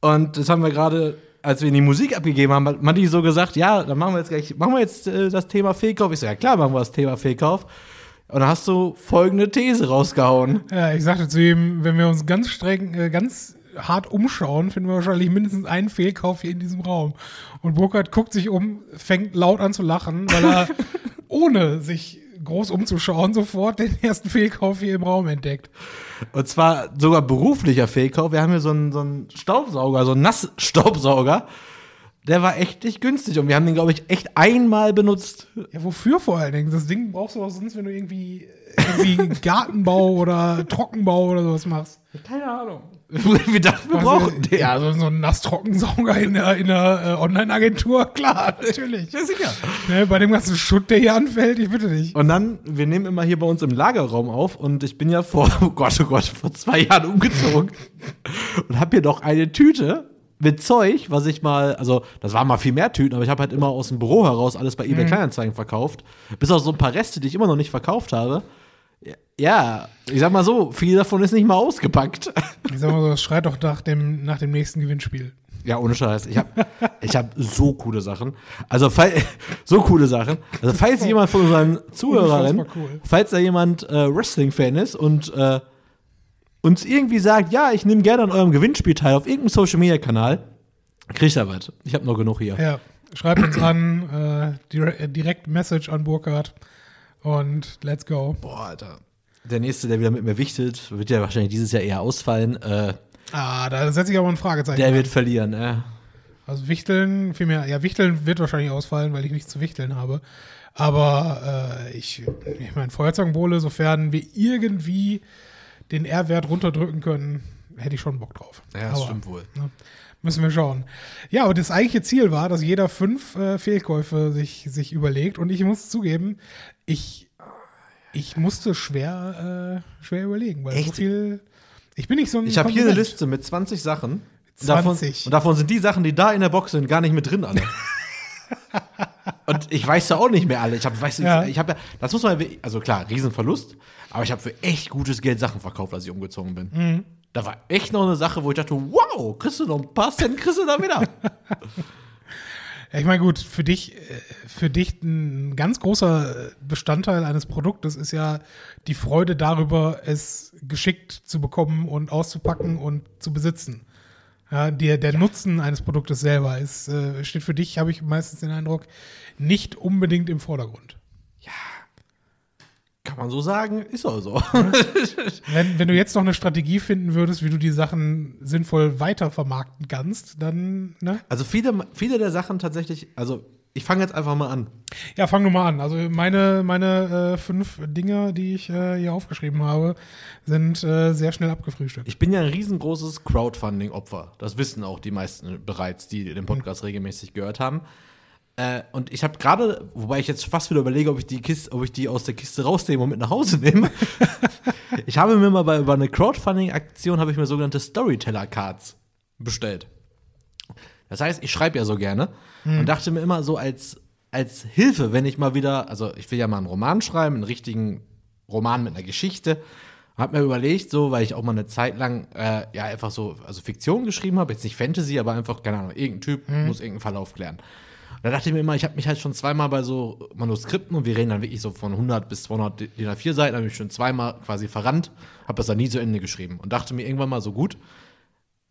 Und das haben wir gerade, als wir in die Musik abgegeben haben, hat Matti so gesagt, ja, dann machen wir jetzt gleich, machen wir jetzt äh, das Thema Fehlkauf. Ich so, ja klar, machen wir das Thema Fehlkauf. Und dann hast du folgende These rausgehauen. Ja, ich sagte zu ihm, wenn wir uns ganz streng, äh, ganz hart umschauen, finden wir wahrscheinlich mindestens einen Fehlkauf hier in diesem Raum. Und Burkhard guckt sich um, fängt laut an zu lachen, weil er ohne sich groß umzuschauen sofort den ersten Fehlkauf hier im Raum entdeckt. Und zwar sogar beruflicher Fehlkauf. Wir haben hier so einen, so einen Staubsauger, so einen Nassstaubsauger. Der war echt nicht günstig. Und wir haben den, glaube ich, echt einmal benutzt. Ja, wofür vor allen Dingen? Das Ding brauchst du auch sonst, wenn du irgendwie, irgendwie Gartenbau oder Trockenbau oder sowas machst. Keine Ahnung. wir dachten, wir brauchen den. Ja, so, so ein Nasstrockensaugern in der, in der äh, Online-Agentur, klar, natürlich. Ja, sicher. Ne, bei dem ganzen Schutt, der hier anfällt, ich bitte dich. Und dann, wir nehmen immer hier bei uns im Lagerraum auf und ich bin ja vor, oh Gott, oh Gott, vor zwei Jahren umgezogen und habe hier noch eine Tüte mit Zeug, was ich mal, also das waren mal viel mehr Tüten, aber ich habe halt immer aus dem Büro heraus alles bei eBay Kleinanzeigen verkauft. Bis auf so ein paar Reste, die ich immer noch nicht verkauft habe. Ja, ich sag mal so, viel davon ist nicht mal ausgepackt. Ich sag mal so, das schreit doch nach dem, nach dem nächsten Gewinnspiel. Ja, ohne Scheiß. Ich habe ich hab so coole Sachen. Also, fall, so coole Sachen. Also, falls jemand von unseren Zuhörern, cool. falls da jemand äh, Wrestling-Fan ist und äh, uns irgendwie sagt, ja, ich nehme gerne an eurem Gewinnspiel teil auf irgendeinem Social-Media-Kanal, kriegt er was. Ich habe noch genug hier. Ja, schreibt uns an, äh, dire direkt Message an Burkhard und let's go. Boah, Alter. Der nächste, der wieder mit mir wichtet, wird ja wahrscheinlich dieses Jahr eher ausfallen. Äh, Ah, da setze ich aber ein Fragezeichen. der dran. wird verlieren. Äh. Also Wichteln, vielmehr, ja, Wichteln wird wahrscheinlich ausfallen, weil ich nichts zu Wichteln habe. Aber äh, ich, ich meine, Feuerzangenbowle, sofern wir irgendwie den R-Wert runterdrücken können, hätte ich schon Bock drauf. Ja, das Aber, stimmt wohl. Ne, müssen wir schauen. Ja, aber das eigentliche Ziel war, dass jeder fünf äh, Fehlkäufe sich, sich überlegt. Und ich muss zugeben, ich, ich musste schwer, äh, schwer überlegen, weil so Echt? viel. Ich bin nicht so ein. Ich habe hier eine. Liste mit 20 Sachen. Und Davon, 20. und davon sind die Sachen, die da in der Box sind, gar nicht mit drin alle. und ich weiß ja auch nicht mehr alle. Ich habe, weißt du, Ja. ich habe ja, das muss man, also klar, Riesenverlust, aber ich habe für echt gutes Geld Sachen verkauft, als ich umgezogen bin. Mhm. Da war echt noch eine Sache, wo ich dachte, wow, kriegst du noch ein paar Cent, kriegst du da wieder. Ja, ich meine, gut, für dich, äh, für dich ein ganz großer Bestandteil eines Produktes ist ja die Freude darüber, es geschickt zu bekommen und auszupacken und zu besitzen. Ja, der, der Nutzen eines Produktes selber ist, äh, steht für dich, habe ich meistens den Eindruck, nicht unbedingt im Vordergrund. Kann man so sagen, ist auch so. Wenn, wenn du jetzt noch eine Strategie finden würdest, wie du die Sachen sinnvoll weiter vermarkten kannst, dann, ne? Also viele, viele der Sachen tatsächlich, also ich fange jetzt einfach mal an. Ja, fang du mal an. Also meine, meine äh, fünf Dinge, die ich äh, hier aufgeschrieben habe, sind äh, sehr schnell abgefrühstückt. Ich bin ja ein riesengroßes Crowdfunding-Opfer. Das wissen auch die meisten bereits, die den Podcast regelmäßig gehört haben. Äh, und ich habe gerade, wobei ich jetzt fast wieder überlege, ob ich die Kiste, ob ich die aus der Kiste rausnehme und mit nach Hause nehme. ich habe mir mal bei über eine Crowdfunding-Aktion habe ich mir sogenannte Storyteller-Cards bestellt. Das heißt, ich schreibe ja so gerne und dachte mir immer so als, als Hilfe, wenn ich mal wieder, also ich will ja mal einen Roman schreiben, einen richtigen Roman mit einer Geschichte. Hab mir überlegt, so, weil ich auch mal eine Zeit lang äh, ja einfach so, also Fiktion geschrieben habe, jetzt nicht Fantasy, aber einfach, keine Ahnung, irgendein Typ muss irgendeinen Fall aufklären. Da dachte ich mir immer, ich habe mich halt schon zweimal bei so Manuskripten und wir reden dann wirklich so von 100 bis 200 DIN A4 Seiten, habe ich schon zweimal quasi verrannt, habe das dann nie zu Ende geschrieben und dachte mir irgendwann mal so gut,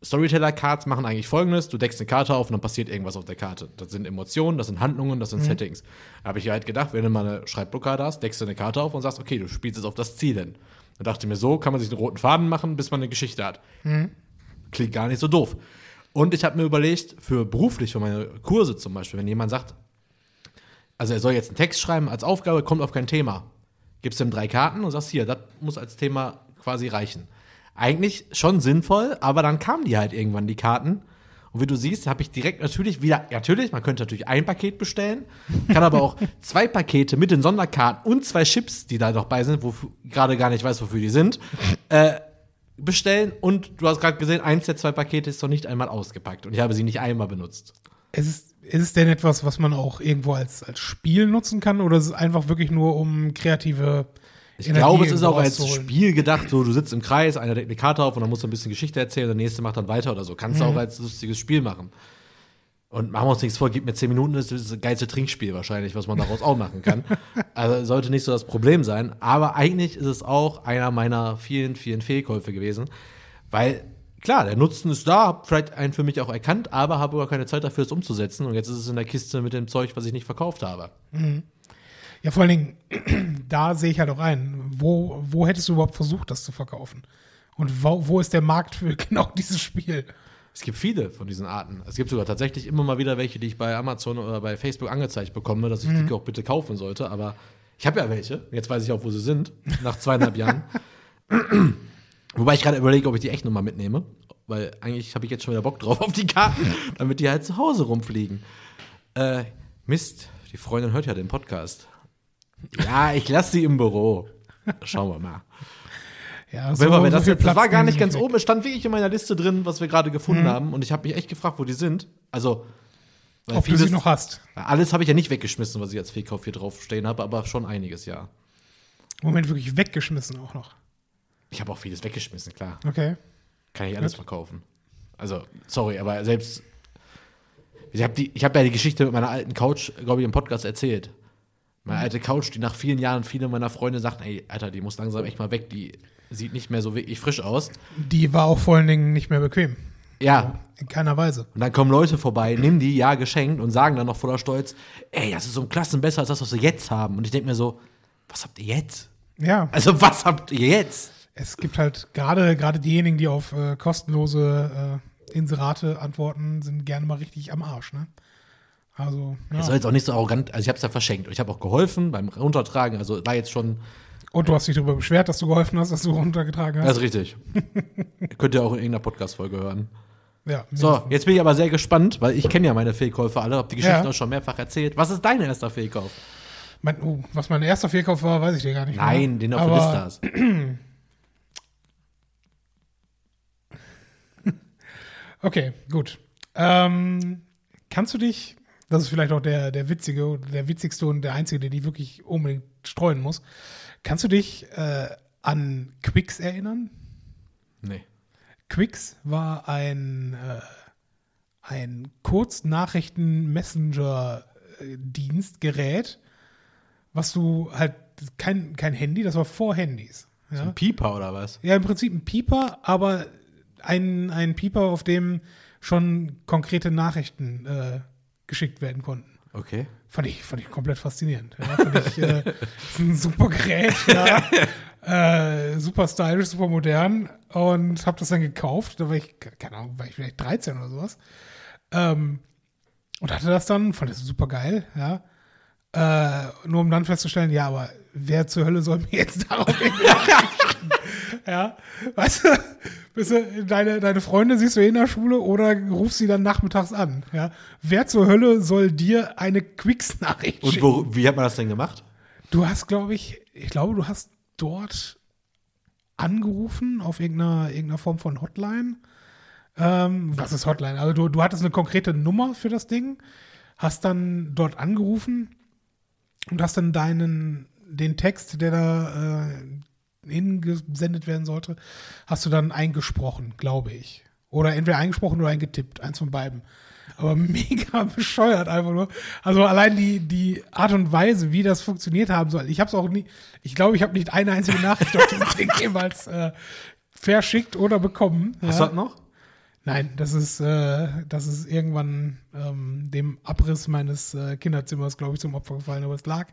Storyteller-Cards machen eigentlich folgendes: Du deckst eine Karte auf und dann passiert irgendwas auf der Karte. Das sind Emotionen, das sind Handlungen, das sind Settings. Da habe ich halt gedacht, wenn du mal eine Schreibblockade hast, deckst du eine Karte auf und sagst, okay, du spielst jetzt auf das Ziel hin. Da dachte ich mir, so kann man sich einen roten Faden machen, bis man eine Geschichte hat. Klingt gar nicht so doof. Und ich habe mir überlegt, für beruflich, für meine Kurse zum Beispiel, wenn jemand sagt, also er soll jetzt einen Text schreiben als Aufgabe, kommt auf kein Thema. Gibst ihm drei Karten und sagst, hier, das muss als Thema quasi reichen. Eigentlich schon sinnvoll, aber dann kamen die halt irgendwann, die Karten. Und wie du siehst, habe ich direkt natürlich wieder, natürlich, man könnte natürlich ein Paket bestellen, kann aber auch zwei Pakete mit den Sonderkarten und zwei Chips, die da noch bei sind, wo gerade gar nicht weiß, wofür die sind, äh, bestellen. Und du hast gerade gesehen, eins der zwei Pakete ist noch nicht einmal ausgepackt. Und ich habe sie nicht einmal benutzt. Ist es, ist es denn etwas, was man auch irgendwo als, als Spiel nutzen kann oder ist es einfach wirklich nur um kreative Ich Energie glaube, es ist auch als? Spiel gedacht, so du sitzt im Kreis, einer deckt eine Karte auf und dann musst du ein bisschen Geschichte erzählen, der nächste macht dann weiter oder so. Kannst Mhm. du auch als lustiges Spiel machen. Und machen wir uns nichts vor, gib mir zehn Minuten, das ist das geilste Trinkspiel wahrscheinlich, was man daraus auch machen kann. Also sollte nicht so das Problem sein. Aber eigentlich ist es auch einer meiner vielen, vielen Fehlkäufe gewesen. Weil, klar, der Nutzen ist da, hab vielleicht einen für mich auch erkannt, aber habe aber keine Zeit dafür, es umzusetzen. Und jetzt ist es in der Kiste mit dem Zeug, was ich nicht verkauft habe. Ja, vor allen Dingen, da sehe ich halt auch ein, wo, wo hättest du überhaupt versucht, das zu verkaufen? Und wo, wo ist der Markt für genau dieses Spiel? Es gibt viele von diesen Arten. Es gibt sogar tatsächlich immer mal wieder welche, die ich bei Amazon oder bei Facebook angezeigt bekomme, dass ich die auch bitte kaufen sollte. Aber ich habe ja welche. Jetzt weiß ich auch, wo sie sind, nach zweieinhalb Jahren. Wobei ich gerade überlege, ob ich die echt nochmal mitnehme. Weil eigentlich habe ich jetzt schon wieder Bock drauf auf die Karten, damit die halt zu Hause rumfliegen. Äh, Mist, die Freundin hört ja den Podcast. Ja, ich lasse sie im Büro. Schauen wir mal. Ja, Wenn wir das, jetzt, das war gar nicht ganz weg. oben. Es stand wirklich in meiner Liste drin, was wir gerade gefunden haben. Und ich habe mich echt gefragt, wo die sind. Also, weil Ob du sie noch hast. alles habe ich ja nicht weggeschmissen, was ich als Fehlkauf hier drauf stehen habe, aber schon einiges, ja. Moment, wirklich weggeschmissen auch noch. Ich habe auch vieles weggeschmissen, klar. Okay. Kann ich alles verkaufen. Also, sorry, aber selbst. Ich habe hab ja die Geschichte mit meiner alten Couch, glaube ich, im Podcast erzählt. Meine alte Couch, die nach vielen Jahren viele meiner Freunde sagten, ey, Alter, die muss langsam echt mal weg, die sieht nicht mehr so wirklich frisch aus. Die war auch vor allen Dingen nicht mehr bequem. Ja, In keiner Weise. Und dann kommen Leute vorbei, nehmen die, ja, geschenkt und sagen dann noch voller Stolz, ey, das ist um Klassen besser als das, was wir jetzt haben. Und ich denke mir so, was habt ihr jetzt? Ja, Also, was habt ihr jetzt? es gibt halt gerade gerade diejenigen, die auf äh, kostenlose Inserate-Antworten sind gerne mal richtig am Arsch, ne? Also, ja. soll jetzt auch nicht so arrogant, also ich habe es ja verschenkt. Ich habe auch geholfen beim Runtertragen, also war jetzt schon, Und du hast dich darüber beschwert, dass du geholfen hast, dass du runtergetragen hast. das ist richtig. Könnt ihr auch in irgendeiner Podcast-Folge hören. ja, So, jetzt bin ich aber sehr gespannt, weil ich kenne ja meine Fehlkäufe alle, habe die Geschichten Ja. auch schon mehrfach erzählt. Was ist dein erster Fehlkauf? Mein, oh, was mein erster Fehlkauf war, weiß ich dir gar nicht Nein, mehr. den auf der Liste hast. Okay, gut. Ähm, kannst du dich, das ist vielleicht auch der, der witzige, der witzigste und der einzige, der die wirklich unbedingt streuen muss. Kannst du dich äh, an Quicks erinnern? Nee. Quicks war ein, äh, ein Kurznachrichten-Messenger-Dienstgerät, was du halt kein, kein Handy, das war vor Handys. Ja? Ein Pieper oder was? Ja, im Prinzip ein Pieper, aber ein, ein Pieper, auf dem schon konkrete Nachrichten äh, geschickt werden konnten. Okay. Fand ich, fand ich komplett faszinierend. Ja, fand ich äh, ist ein super Gerät, ja. äh, super stylisch, super modern und habe das dann gekauft. Da war ich, keine Ahnung, war ich vielleicht 13 oder sowas. Ähm, und hatte das dann, fand das super geil, ja. Äh, nur um dann festzustellen, ja, aber wer zur Hölle soll mir jetzt darauf? Ja, weißt du, bist du, deine, deine Freunde siehst du in der Schule oder rufst sie dann nachmittags an, ja. Wer zur Hölle soll dir eine Quicks-Nachricht Und schicken? wo, wie hat man das denn gemacht? Du hast, glaube ich, ich glaube, du hast dort angerufen auf irgendeiner, irgendeiner Form von Hotline. Ähm, was ist Hotline? Also du, du hattest eine konkrete Nummer für das Ding, hast dann dort angerufen und hast dann deinen, den Text, der da äh, hingesendet werden sollte, hast du dann eingesprochen, glaube ich. Oder entweder eingesprochen oder eingetippt, eins von beiden. Aber mega bescheuert einfach nur. Also allein die, die Art und Weise, wie das funktioniert haben soll. Ich habe es auch nie, ich glaube, ich habe nicht eine einzige Nachricht auf diesem Ding jemals äh, verschickt oder bekommen. Hast ja. du das noch? Nein, das ist, äh, das ist irgendwann ähm, dem Abriss meines äh, Kinderzimmers, glaube ich, zum Opfer gefallen. Aber es lag,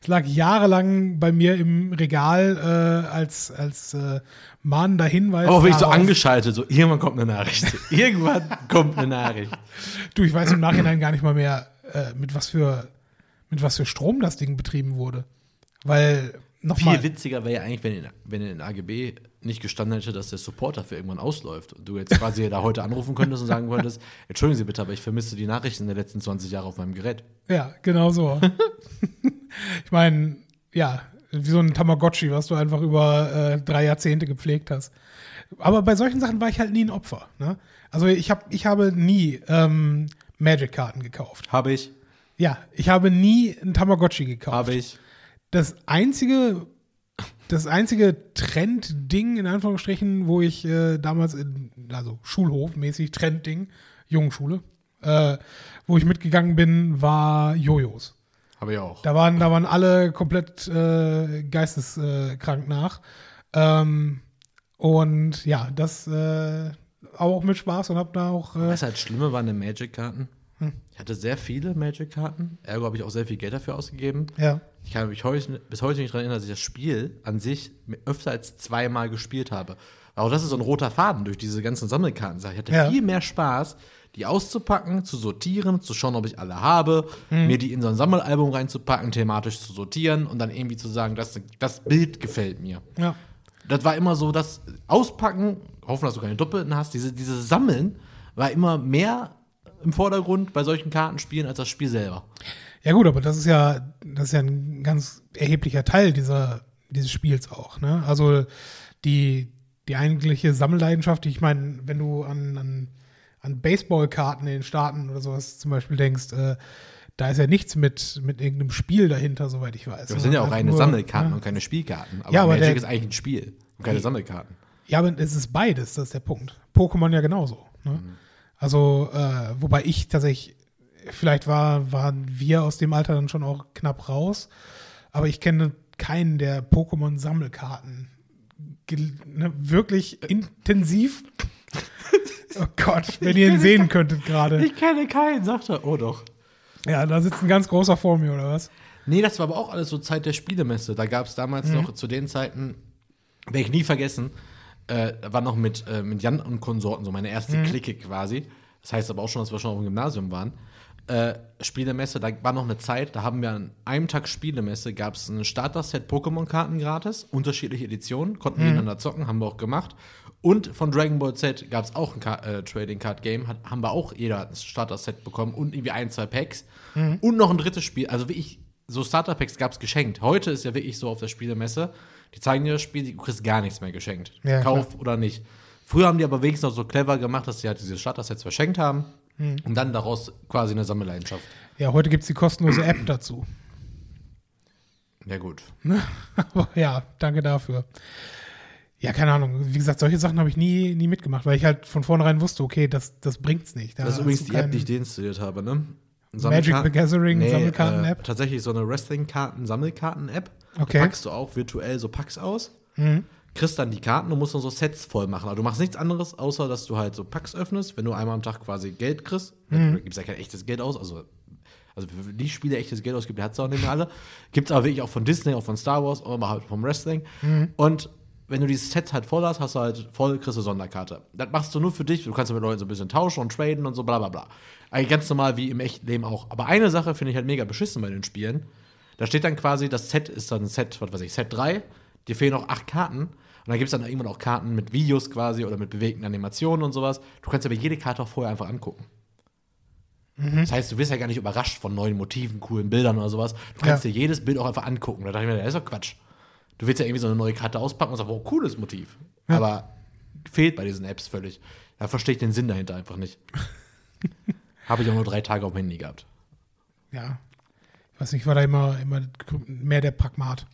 es lag jahrelang bei mir im Regal äh, als, als äh, mahnender Hinweis. Aber auch wirklich so darauf- angeschaltet, so irgendwann kommt eine Nachricht. irgendwann kommt eine Nachricht. Du, ich weiß im Nachhinein gar nicht mal mehr, äh, mit was für mit was für Strom das Ding betrieben wurde. Weil, nochmal, Viel witziger wäre ja eigentlich, wenn in, wenn in AGB nicht gestanden hätte, dass der Supporter für irgendwann ausläuft. Und du jetzt quasi da heute anrufen könntest und sagen könntest, entschuldigen Sie bitte, aber ich vermisse die Nachrichten der letzten 20 Jahre auf meinem Gerät. ja, genau so. ich meine, ja, wie so ein Tamagotchi, was du einfach über äh, drei Jahrzehnte gepflegt hast. Aber bei solchen Sachen war ich halt nie ein Opfer. Ne? Also ich, hab, ich habe nie ähm, Magic-Karten gekauft. Habe ich, Ja, ich habe nie ein Tamagotchi gekauft. habe ich. das einzige, das einzige Trendding, in Anführungsstrichen, wo ich äh, damals, in, also Schulhofmäßig Trendding, Jungenschule, äh, wo ich mitgegangen bin, war Jojos. Habe ich auch. Da waren, da waren alle komplett äh, geisteskrank nach. Ähm, und ja, das äh, auch mit Spaß und hab da auch. Äh, Was halt Schlimme waren die Magic-Karten. Ich hatte sehr viele Magic-Karten. Ergo habe ich auch sehr viel Geld dafür ausgegeben. ja. Ich kann mich heute, bis heute nicht daran erinnern, dass ich das Spiel an sich öfter als zweimal gespielt habe. Aber auch das ist so ein roter Faden durch diese ganzen Sammelkarten. Ich hatte Ja. viel mehr Spaß, die auszupacken, zu sortieren, zu schauen, ob ich alle habe, Mhm. mir die in so ein Sammelalbum reinzupacken, thematisch zu sortieren und dann irgendwie zu sagen, das, das Bild gefällt mir. Ja. Das war immer so, das Auspacken, hoffen, dass du keine Doppelten hast, diese, dieses Sammeln war immer mehr im Vordergrund bei solchen Kartenspielen als das Spiel selber. Ja gut, aber das ist ja, das ist ja ein ganz erheblicher Teil dieser, dieses Spiels auch. Ne? Also die, die eigentliche Sammelleidenschaft, ich meine, wenn du an, an, an Baseballkarten in den Staaten oder sowas zum Beispiel denkst, äh, da ist ja nichts mit, mit irgendeinem Spiel dahinter, soweit ich weiß. Das sind ja auch Einfach reine nur, Sammelkarten ja. und keine Spielkarten. Aber, Ja, aber Magic der- ist eigentlich ein Spiel und keine Sammelkarten. Ja, aber es ist beides, das ist der Punkt. Pokémon ja genauso. Ne? Also, äh, wobei ich tatsächlich, vielleicht war, waren wir aus dem Alter dann schon auch knapp raus, aber ich kenne keinen, der Pokémon-Sammelkarten ne, wirklich intensiv. oh Gott, wenn ihr ihn sehen könntet gerade. kenne keinen, sagt er. Oh doch. Ja, da sitzt ein ganz großer vor mir, oder was? Nee, das war aber auch alles so Zeit der Spielemesse. Da gab es damals Mhm. noch zu den Zeiten, werde ich nie vergessen, Äh, war noch mit, äh, mit Jan und Konsorten, so meine erste Mhm. Clique quasi. Das heißt aber auch schon, dass wir schon auf dem Gymnasium waren. Äh, Spielemesse, da war noch eine Zeit, da haben wir an einem Tag Spielemesse, gab es ein Starter-Set Pokémon-Karten gratis, unterschiedliche Editionen, konnten Mhm. zocken, haben wir auch gemacht. Und von Dragon Ball Z gab es auch ein Ka äh, Trading Card Game, hat, haben wir auch jeder ein Starter-Set bekommen und irgendwie ein, zwei Packs. Mhm. Und noch ein drittes Spiel, also wirklich, so Starter-Packs gab es geschenkt. Heute ist ja wirklich so auf der Spielemesse, die zeigen dir das Spiel, du kriegst gar nichts mehr geschenkt. Ja, Kauf oder nicht. Früher haben die aber wenigstens noch so clever gemacht, dass sie halt diese Starter-Sets verschenkt haben Mhm. und dann daraus quasi eine Sammelleidenschaft. Ja, heute gibt es die kostenlose App dazu. Ja, gut. Aber ja, danke dafür. Ja, keine Ahnung. Wie gesagt, solche Sachen habe ich nie, nie mitgemacht, weil ich halt von vornherein wusste, okay, das, das bringt's nicht. Da Das ist übrigens die App, die ich deinstalliert habe, ne? Magic the Gathering Nee, Sammelkarten-App. Äh, tatsächlich so eine Okay. Wrestling-Karten-App. Mhm. Da packst du auch virtuell so Packs aus. Kriegst dann die Karten und musst dann so Sets voll machen. Aber du machst nichts anderes, außer dass du halt so Packs öffnest, wenn du einmal am Tag quasi Geld kriegst. Mhm. Da gibt es ja kein echtes Geld aus. Also, also für die Spiele echtes Geld ausgibt, hat es auch nicht mehr alle. Gibt es aber wirklich auch von Disney, auch von Star Wars, aber halt vom Wrestling. Mhm. Und wenn du dieses Set halt voll hast, hast du halt voll, kriegst du Sonderkarte. Das machst du nur für dich. Du kannst mit Leuten so ein bisschen tauschen und traden und so, bla bla bla. Eigentlich ganz normal wie im echten Leben auch. Aber eine Sache finde ich halt mega beschissen bei den Spielen. Da steht dann quasi, das Set ist dann Set, was weiß ich, Set 3. Dir fehlen noch acht Karten. Und dann gibt es dann irgendwann auch Karten mit Videos quasi oder mit bewegten Animationen und sowas. Du kannst aber jede Karte auch vorher einfach angucken. Das heißt, du wirst ja gar nicht überrascht von neuen Motiven, coolen Bildern oder sowas. Du kannst Ja. dir jedes Bild auch einfach angucken. Da dachte ich mir, das ist doch Quatsch. Du willst ja irgendwie so eine neue Karte auspacken und sagst, oh, cooles Motiv. Ja. Aber fehlt bei diesen Apps völlig. Da verstehe ich den Sinn dahinter einfach nicht. Habe ich auch nur drei Tage auf dem Handy gehabt. ja, ich weiß nicht, ich war da immer, immer mehr der Pragmat.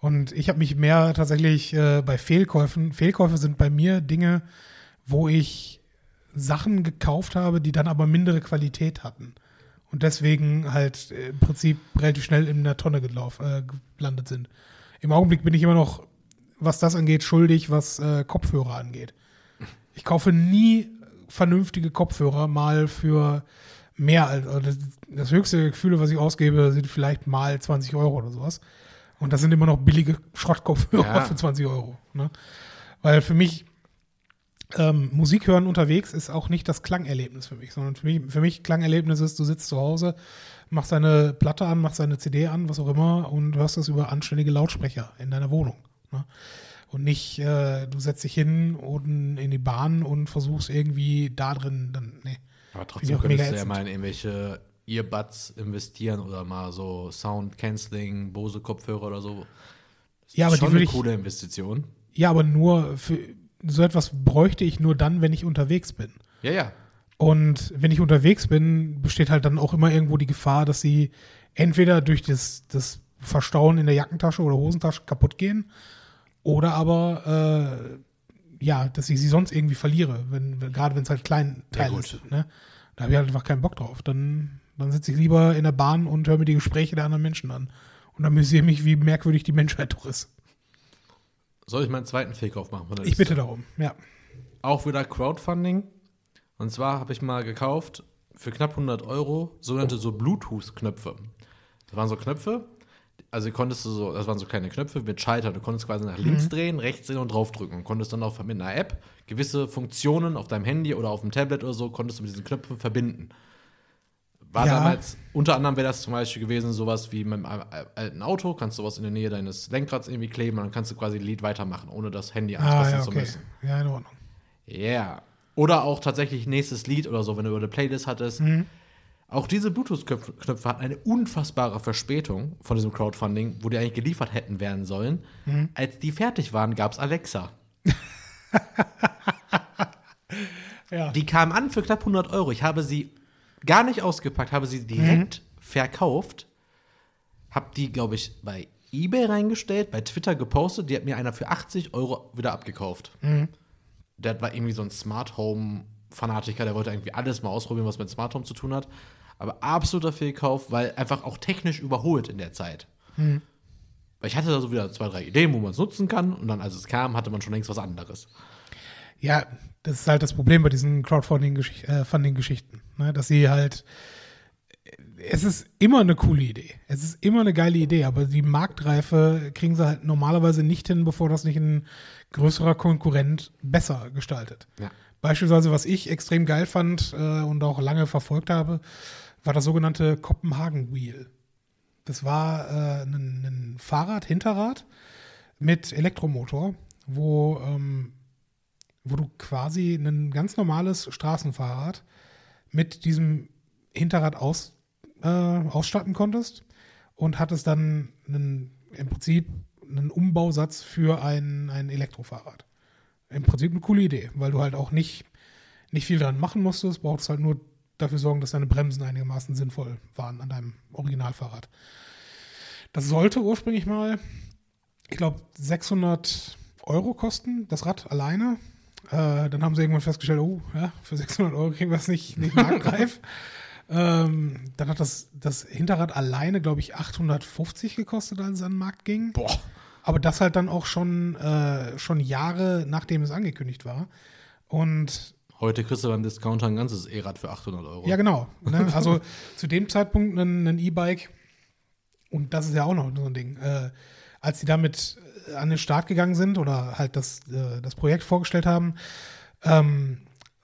Und ich habe mich mehr tatsächlich äh, bei Fehlkäufen, Fehlkäufe sind bei mir Dinge, wo ich Sachen gekauft habe, die dann aber mindere Qualität hatten. Und deswegen halt äh, im Prinzip relativ schnell in der Tonne gelauf, äh, gelandet sind. Im Augenblick bin ich immer noch, was das angeht, schuldig, was äh, Kopfhörer angeht. Ich kaufe nie vernünftige Kopfhörer mal für mehr als also das, das höchste Gefühl, was ich ausgebe, sind vielleicht mal 20 Euro oder sowas. Und das sind immer noch billige Schrottkopfhörer Ja. für 20 Euro. Ne? Weil für mich ähm, Musik hören unterwegs ist auch nicht das Klangerlebnis für mich, sondern für mich, für mich Klangerlebnis ist, du sitzt zu Hause, machst deine Platte an, machst deine CD an, was auch immer und hörst das über anständige Lautsprecher in deiner Wohnung. Ne? Und nicht, äh, du setzt dich hin und in die Bahn und versuchst irgendwie da drin, dann, nee. Aber trotzdem könntest du ja mal in irgendwelche Earbuds investieren oder mal so Sound Canceling, Bose Kopfhörer oder so. Das Ja, aber die schon würde eine ich- coole Investition. Ja, aber nur für so etwas bräuchte ich nur dann, wenn ich unterwegs bin. Ja, ja. Und wenn ich unterwegs bin, besteht halt dann auch immer irgendwo die Gefahr, dass sie entweder durch das, das Verstauen in der Jackentasche oder Hosentasche kaputt gehen oder aber äh, ja, dass ich sie sonst irgendwie verliere, wenn, wenn, gerade wenn es halt klein Ja, Teile gut. sind. Ne? Da habe ich halt einfach keinen Bock drauf. Dann, dann sitze ich lieber in der Bahn und höre mir die Gespräche der anderen Menschen an. Und amüsiere mich, wie merkwürdig die Menschheit doch ist. Soll ich meinen zweiten Fehlkauf machen? von der Ich bitte darum, ja. Auch wieder Crowdfunding. Und zwar habe ich mal gekauft für knapp 100 Euro sogenannte so Bluetooth-Knöpfe. Das waren so Knöpfe, also konntest du so, das waren so kleine Knöpfe mit Schalter. Du konntest quasi nach links drehen, rechts drehen und draufdrücken und konntest dann auch mit einer App gewisse Funktionen auf deinem Handy oder auf dem Tablet oder so, konntest du mit diesen Knöpfen verbinden. War Ja. damals, unter anderem wäre das zum Beispiel gewesen, sowas wie mit einem al- alten Auto, kannst du sowas in der Nähe deines Lenkrads irgendwie kleben und dann kannst du quasi ein Lied weitermachen, ohne das Handy Ah, anfassen ja, zu okay. müssen. Ja, in Ordnung. Ja. Oder auch tatsächlich nächstes Lied oder so, wenn du über eine Playlist hattest. Auch diese Bluetooth-Knöpfe hatten eine unfassbare Verspätung von diesem Crowdfunding, wo die eigentlich geliefert hätten werden sollen. Als die fertig waren, gab es Alexa. Ja. Die kamen an für knapp 100 Euro. Ich habe sie gar nicht ausgepackt, habe sie direkt verkauft. Hab die, glaube ich, bei eBay reingestellt, bei Twitter gepostet. Die hat mir einer für 80 Euro wieder abgekauft. Der war irgendwie so ein Smart Home Fanatiker, der wollte irgendwie alles mal ausprobieren, was mit Smart Home zu tun hat. Aber absoluter Fehlkauf, weil einfach auch technisch überholt in der Zeit. Weil ich hatte da so wieder zwei, drei Ideen, wo man es nutzen kann. Und dann, als es kam, hatte man schon längst was anderes. Ja, das ist halt das Problem bei diesen Crowdfunding-Geschichten, äh, ne? dass sie halt es ist immer eine coole Idee. Es ist immer eine geile Idee, aber die Marktreife kriegen sie halt normalerweise nicht hin, bevor das nicht ein größerer Konkurrent besser gestaltet. Ja. Beispielsweise, was ich extrem geil fand äh, und auch lange verfolgt habe, war das sogenannte Kopenhagen Wheel. Das war äh, ein, ein Fahrrad, Hinterrad mit Elektromotor, wo, ähm, wo du quasi ein ganz normales Straßenfahrrad mit diesem Hinterrad aus, äh, ausstatten konntest und hattest dann einen, im Prinzip einen Umbausatz für ein, ein Elektrofahrrad. Im Prinzip eine coole Idee, weil du halt auch nicht, nicht viel dran machen musstest, brauchst halt nur dafür sorgen, dass deine Bremsen einigermaßen sinnvoll waren an deinem Originalfahrrad. Das sollte ursprünglich mal, ich glaube, 600 Euro kosten, das Rad alleine. Äh, dann haben sie irgendwann festgestellt, oh, ja, für 600 Euro kriegen wir es nicht, nicht marktreif. Ähm, dann hat das, das Hinterrad alleine, glaube ich, 850 gekostet, als es an den Markt ging. Boah. Aber das halt dann auch schon, äh, schon Jahre nachdem es angekündigt war. Und Heute kriegst du beim Discounter ein ganzes E-Rad für 800 Euro. ja, genau. Ne? Also zu dem Zeitpunkt ein, E-Bike, und das ist ja auch noch so ein Ding, äh, als die damit äh, an den Start gegangen sind oder halt das, äh, das Projekt vorgestellt haben, ähm,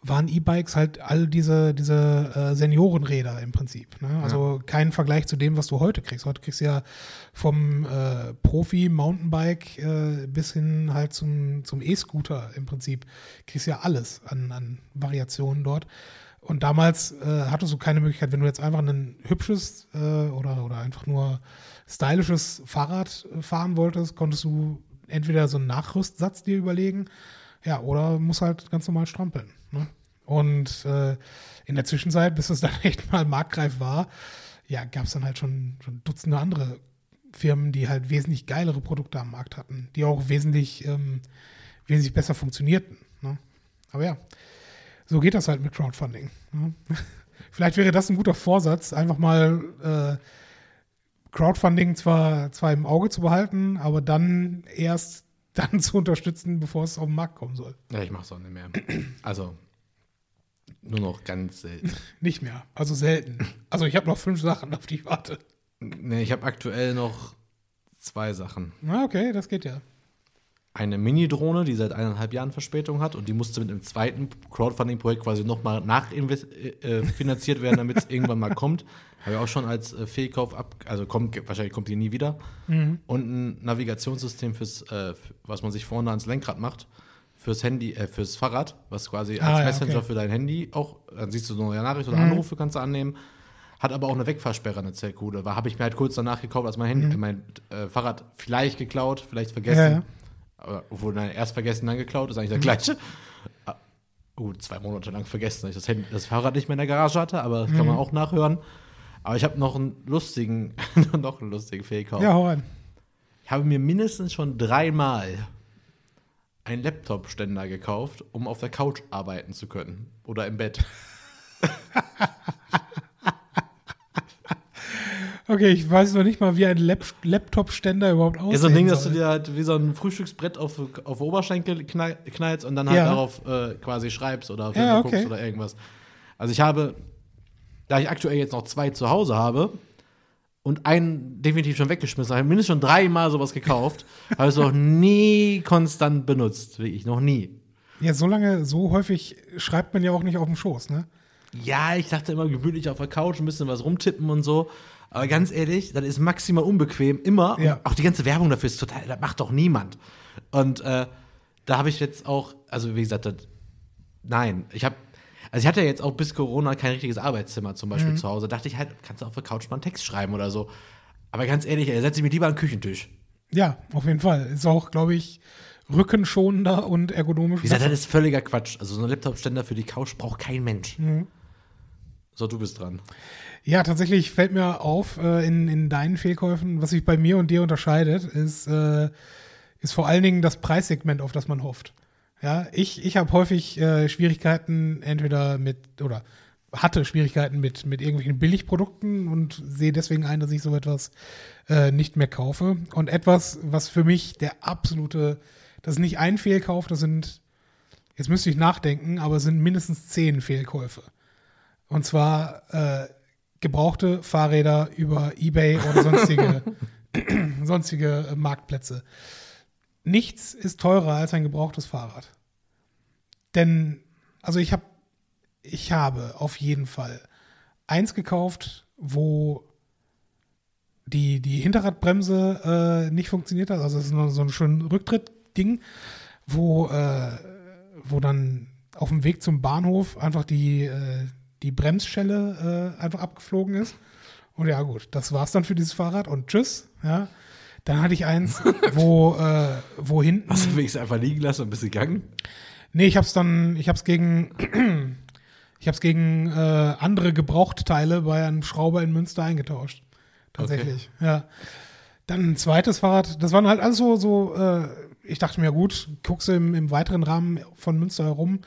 waren E-Bikes halt all diese, diese äh, Seniorenräder im Prinzip. Ne? Also kein Vergleich zu dem, was du heute kriegst. Heute kriegst du ja vom äh, Profi-Mountainbike äh, bis hin halt zum, zum E-Scooter im Prinzip. Kriegst ja alles an, an Variationen dort. Und damals äh, hattest du keine Möglichkeit, wenn du jetzt einfach ein hübsches äh, oder, oder einfach nur stylisches Fahrrad äh, fahren wolltest, konntest du entweder so einen Nachrüstsatz dir überlegen, ja, oder musst halt ganz normal strampeln. Ne? Und äh, in der Zwischenzeit, bis es dann echt mal marktreif war, ja, gab es dann halt schon, schon Dutzende andere Firmen, die halt wesentlich geilere Produkte am Markt hatten, die auch wesentlich, ähm, wesentlich besser funktionierten. Ne? Aber ja, so geht das halt mit Crowdfunding. Ne? Vielleicht wäre das ein guter Vorsatz, einfach mal äh, Crowdfunding zwar, zwar im Auge zu behalten, aber dann erst dann zu unterstützen, bevor es auf den Markt kommen soll. Ja, ich mach's auch nicht mehr. Also, nur noch ganz selten. Nicht mehr. Also selten. Also ich habe noch fünf Sachen, auf die ich warte. nee, ich habe aktuell noch zwei Sachen. Na, okay, das geht ja. Eine Mini-Drohne, die seit eineinhalb Jahren Verspätung hat und die musste mit einem zweiten Crowdfunding-Projekt quasi nochmal nachfinanziert werden, damit es irgendwann mal kommt. Habe ich auch schon als äh, Fehlkauf ab, also kommt, wahrscheinlich kommt die nie wieder. Mhm. Und ein Navigationssystem fürs, äh, was man sich vorne ans Lenkrad macht, fürs Handy, äh, fürs Fahrrad, was quasi als Ah, ja, Messenger okay. für dein Handy auch, dann siehst du so eine Nachricht oder Mhm. Anrufe kannst du annehmen. Hat aber auch eine Wegfahrsperre, eine. War habe ich mir halt kurz danach gekauft, als mein Handy, äh, mein äh, Fahrrad vielleicht geklaut, vielleicht vergessen. Mhm. Ja, ja. Aber, obwohl, nein, erst vergessen, dann geklaut, ist eigentlich der Mhm. gleiche. Ah, Gut, zwei Monate lang vergessen, dass ich das, Handy, das Fahrrad nicht mehr in der Garage hatte, aber das kann Mhm. man auch nachhören. Aber ich habe noch einen lustigen, noch einen lustigen Fehlkauf. Ja, hau rein. Ich habe mir mindestens schon dreimal einen Laptop-Ständer gekauft, um auf der Couch arbeiten zu können. Oder im Bett. Okay, ich weiß noch nicht mal, wie ein Lap Laptop-Ständer überhaupt aussieht. Ja, so ein Ding, dass du dir halt wie so ein Frühstücksbrett auf, auf Oberschenkel knall, knallst und dann halt Ja. darauf äh, quasi schreibst oder Filme Ja, okay. guckst oder irgendwas. Also ich habe, da ich aktuell jetzt noch zwei zu Hause habe und einen definitiv schon weggeschmissen habe, mindestens schon dreimal sowas gekauft, habe ich es noch nie konstant benutzt. Wirklich, noch nie. Ja, so lange, so häufig schreibt man ja auch nicht auf dem Schoß, ne? Ja, ich dachte immer gemütlich auf der Couch, ein bisschen was rumtippen und so. Aber ganz ehrlich, das ist maximal unbequem, immer. Ja. Auch die ganze Werbung dafür ist total, das macht doch niemand. Und äh, da habe ich jetzt auch, also wie gesagt, das, nein, ich habe, also ich hatte ja jetzt auch bis Corona kein richtiges Arbeitszimmer zum Beispiel zu Hause. Dachte ich halt, kannst du auf der Couch mal einen Text schreiben oder so. Aber ganz ehrlich, ey, setze ich mir lieber an den Küchentisch. Ja, auf jeden Fall. Ist auch, glaube ich, rückenschonender und ergonomisch. Wie gesagt, das ist völliger Quatsch. Also so ein Laptop-Ständer für die Couch braucht kein Mensch. So, du bist dran. Ja, tatsächlich fällt mir auf, äh, in, in deinen Fehlkäufen, was sich bei mir und dir unterscheidet, ist, äh, ist vor allen Dingen das Preissegment, auf das man hofft. Ja, ich, ich habe häufig äh, Schwierigkeiten, entweder mit, oder hatte Schwierigkeiten mit, mit irgendwelchen Billigprodukten und sehe deswegen ein, dass ich so etwas äh, nicht mehr kaufe. Und etwas, was für mich der absolute, das ist nicht ein Fehlkauf, das sind, jetzt müsste ich nachdenken, aber es sind mindestens zehn Fehlkäufe. Und zwar äh, gebrauchte Fahrräder über Ebay oder sonstige, sonstige äh, Marktplätze. Nichts ist teurer als ein gebrauchtes Fahrrad. Denn, also ich habe, ich habe auf jeden Fall eins gekauft, wo die, die Hinterradbremse äh, nicht funktioniert hat. Also es ist nur so ein schönes Rücktritt-Ding, wo, äh, wo dann auf dem Weg zum Bahnhof einfach die, äh, die Bremsschelle äh, einfach abgeflogen ist. Und ja, gut, das war's dann für dieses Fahrrad und tschüss. Ja. Dann hatte ich eins, wo, äh, wo hinten. Hast du wenigstens einfach liegen lassen und bist gegangen? Nee, ich hab's dann, ich hab's gegen, ich hab's gegen äh, andere Gebrauchtteile bei einem Schrauber in Münster eingetauscht. Tatsächlich, ja. Dann ein zweites Fahrrad, das waren halt alles so, so äh, ich dachte mir, gut, guckst du im, im weiteren Rahmen von Münster herum,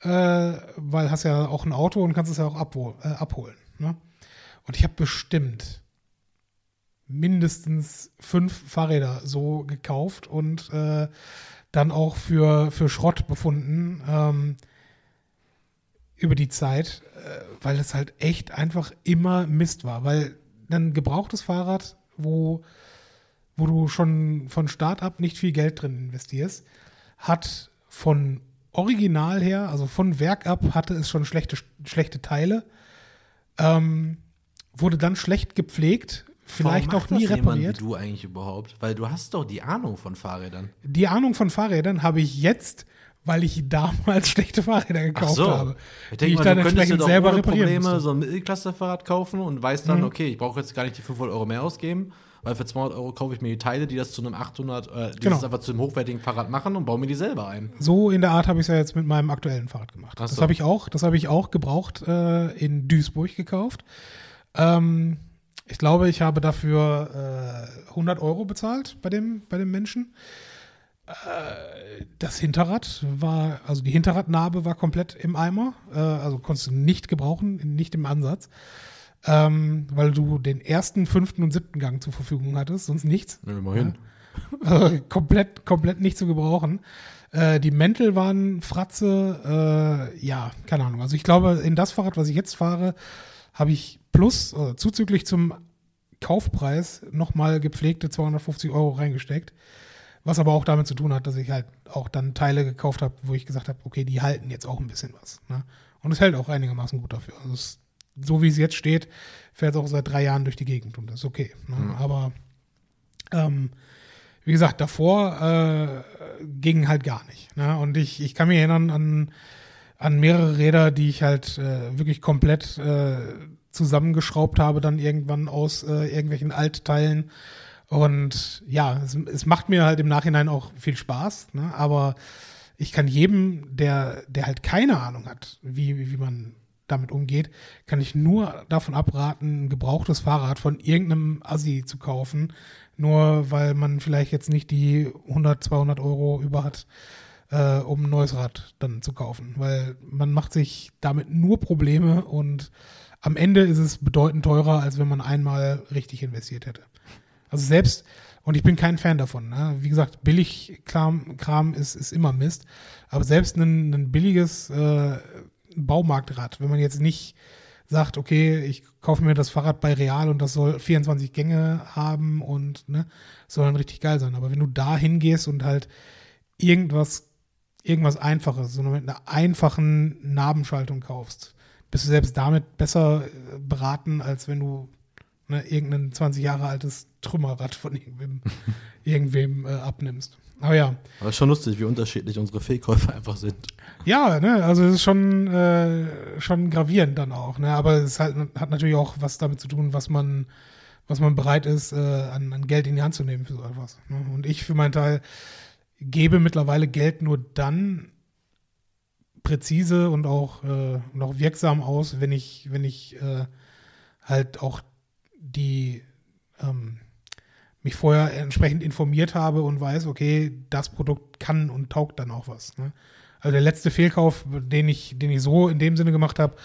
äh, weil hast ja auch ein Auto und kannst es ja auch abhol äh, abholen. Ne? Und ich habe bestimmt mindestens fünf Fahrräder so gekauft und äh, dann auch für, für Schrott befunden ähm, über die Zeit, äh, weil es halt echt einfach immer Mist war. Weil ein gebrauchtes Fahrrad, wo, wo du schon von Start ab nicht viel Geld drin investierst, hat von Original her, also von Werk ab, hatte es schon schlechte, schlechte Teile, ähm, wurde dann schlecht gepflegt, vielleicht auch nie das jemand repariert. Wie du eigentlich überhaupt? Weil du hast doch die Ahnung von Fahrrädern. Die Ahnung von Fahrrädern habe ich jetzt, weil ich damals schlechte Fahrräder gekauft habe. Ich denke ich mal, dann du könntest dir doch selber ohne Probleme musste. so ein Mittelklasse-Fahrrad kaufen und weißt dann, Mhm. okay, ich brauche jetzt gar nicht die 500 Euro mehr ausgeben, weil für 200 Euro kaufe ich mir die Teile, die das zu einem 800, äh, die Genau. das einfach zu einem hochwertigen Fahrrad machen und baue mir die selber ein. So in der Art habe ich es ja jetzt mit meinem aktuellen Fahrrad gemacht. Ach Das so. habe ich auch, das habe ich auch gebraucht äh, in Duisburg gekauft. Ähm, ich glaube, ich habe dafür äh, 100 Euro bezahlt bei dem, bei dem Menschen. Äh, das Hinterrad war, also die Hinterradnarbe war komplett im Eimer, äh, also konntest du nicht gebrauchen, nicht im Ansatz, ähm, weil du den ersten, fünften und siebten Gang zur Verfügung hattest, sonst nichts. Ja, immerhin. Also komplett, komplett nicht zu gebrauchen. Äh, die Mäntel waren Fratze, äh, ja, keine Ahnung. Also ich glaube, in das Fahrrad, was ich jetzt fahre, habe ich plus, äh, zuzüglich zum Kaufpreis nochmal gepflegte 250 Euro reingesteckt. Was aber auch damit zu tun hat, dass ich halt auch dann Teile gekauft habe, wo ich gesagt habe, okay, die halten jetzt auch ein bisschen was. Ne? Und es hält auch einigermaßen gut dafür. Also es, so wie es jetzt steht, fährt es auch seit drei Jahren durch die Gegend und das ist okay. Ne? Mhm. Aber ähm, wie gesagt, davor äh, ging halt gar nicht. Ne? Und ich, ich kann mich erinnern an, an mehrere Räder, die ich halt äh, wirklich komplett äh, zusammengeschraubt habe, dann irgendwann aus äh, irgendwelchen Altteilen. Und ja, es, es macht mir halt im Nachhinein auch viel Spaß, ne? aber ich kann jedem, der, der halt keine Ahnung hat, wie, wie man damit umgeht, kann ich nur davon abraten, ein gebrauchtes Fahrrad von irgendeinem Assi zu kaufen, nur weil man vielleicht jetzt nicht die 100, 200 Euro über hat, äh, um ein neues Rad dann zu kaufen, weil man macht sich damit nur Probleme und am Ende ist es bedeutend teurer, als wenn man einmal richtig investiert hätte. Also selbst, und ich bin kein Fan davon, ne? wie gesagt, Billigkram Kram ist, ist immer Mist, aber selbst ein, ein billiges äh, Baumarktrad, wenn man jetzt nicht sagt, okay, ich kaufe mir das Fahrrad bei Real und das soll 24 Gänge haben und ne, soll dann richtig geil sein. Aber wenn du da hingehst und halt irgendwas, irgendwas Einfaches, so mit einer einfachen Nabenschaltung kaufst, bist du selbst damit besser äh, beraten, als wenn du ne, irgendein 20 Jahre altes Trümmerrad von irgendwem, irgendwem äh, abnimmst. Aber ja, Aber es ist schon lustig, wie unterschiedlich unsere Fehlkäufe einfach sind. Ja, ne, also es ist schon, äh, schon gravierend dann auch, ne? Aber es halt, hat natürlich auch was damit zu tun, was man, was man bereit ist, äh, an, an Geld in die Hand zu nehmen für so etwas. Ne? Und ich für meinen Teil gebe mittlerweile Geld nur dann präzise und auch, äh, und wirksam aus, wenn ich, wenn ich äh, halt auch die ähm, mich vorher entsprechend informiert habe und weiß, okay, das Produkt kann und taugt dann auch was. Ne? Also der letzte Fehlkauf, den ich, den ich so in dem Sinne gemacht habe,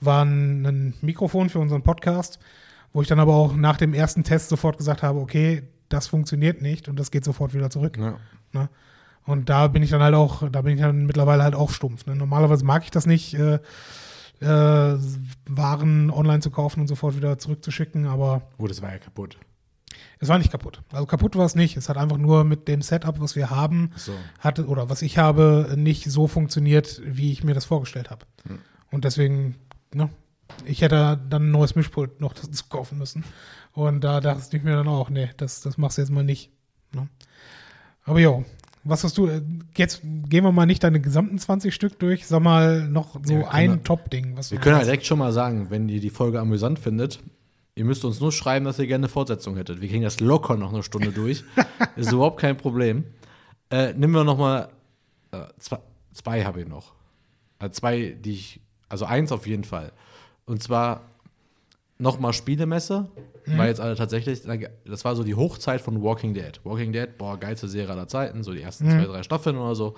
war ein, ein Mikrofon für unseren Podcast, wo ich dann aber auch nach dem ersten Test sofort gesagt habe, okay, das funktioniert nicht und das geht sofort wieder zurück. Ja. Ne? Und da bin ich dann halt auch, da bin ich dann mittlerweile halt auch stumpf. Ne? Normalerweise mag ich das nicht, äh, äh, Waren online zu kaufen und sofort wieder zurückzuschicken, aber Gut, das war ja kaputt. Es war nicht kaputt. Also kaputt war es nicht. Es hat einfach nur mit dem Setup, was wir haben, So. hatte oder was ich habe, nicht so funktioniert, wie ich mir das vorgestellt habe. Hm. Und deswegen, ne, ich hätte dann ein neues Mischpult noch dazu kaufen müssen. Und da dachte ich mir dann auch, nee, das, das machst du jetzt mal nicht. Ne? Aber jo, was hast du, äh, jetzt gehen wir mal nicht deine gesamten 20 Stück durch, sag mal noch so Ja, ein Top-Ding. Wir können halt direkt schon mal sagen, wenn ihr die Folge amüsant findet, ihr müsst uns nur schreiben, dass ihr gerne eine Fortsetzung hättet. Wir kriegen das locker noch eine Stunde durch. ist überhaupt kein Problem. Äh, nehmen wir noch mal äh, zwei, zwei habe ich noch. Also zwei, die ich, also eins auf jeden Fall. Und zwar noch mal Spielemesse, weil jetzt alle tatsächlich, das war so die Hochzeit von Walking Dead. Walking Dead, boah, geilste Serie aller Zeiten, so die ersten zwei, drei Staffeln oder so.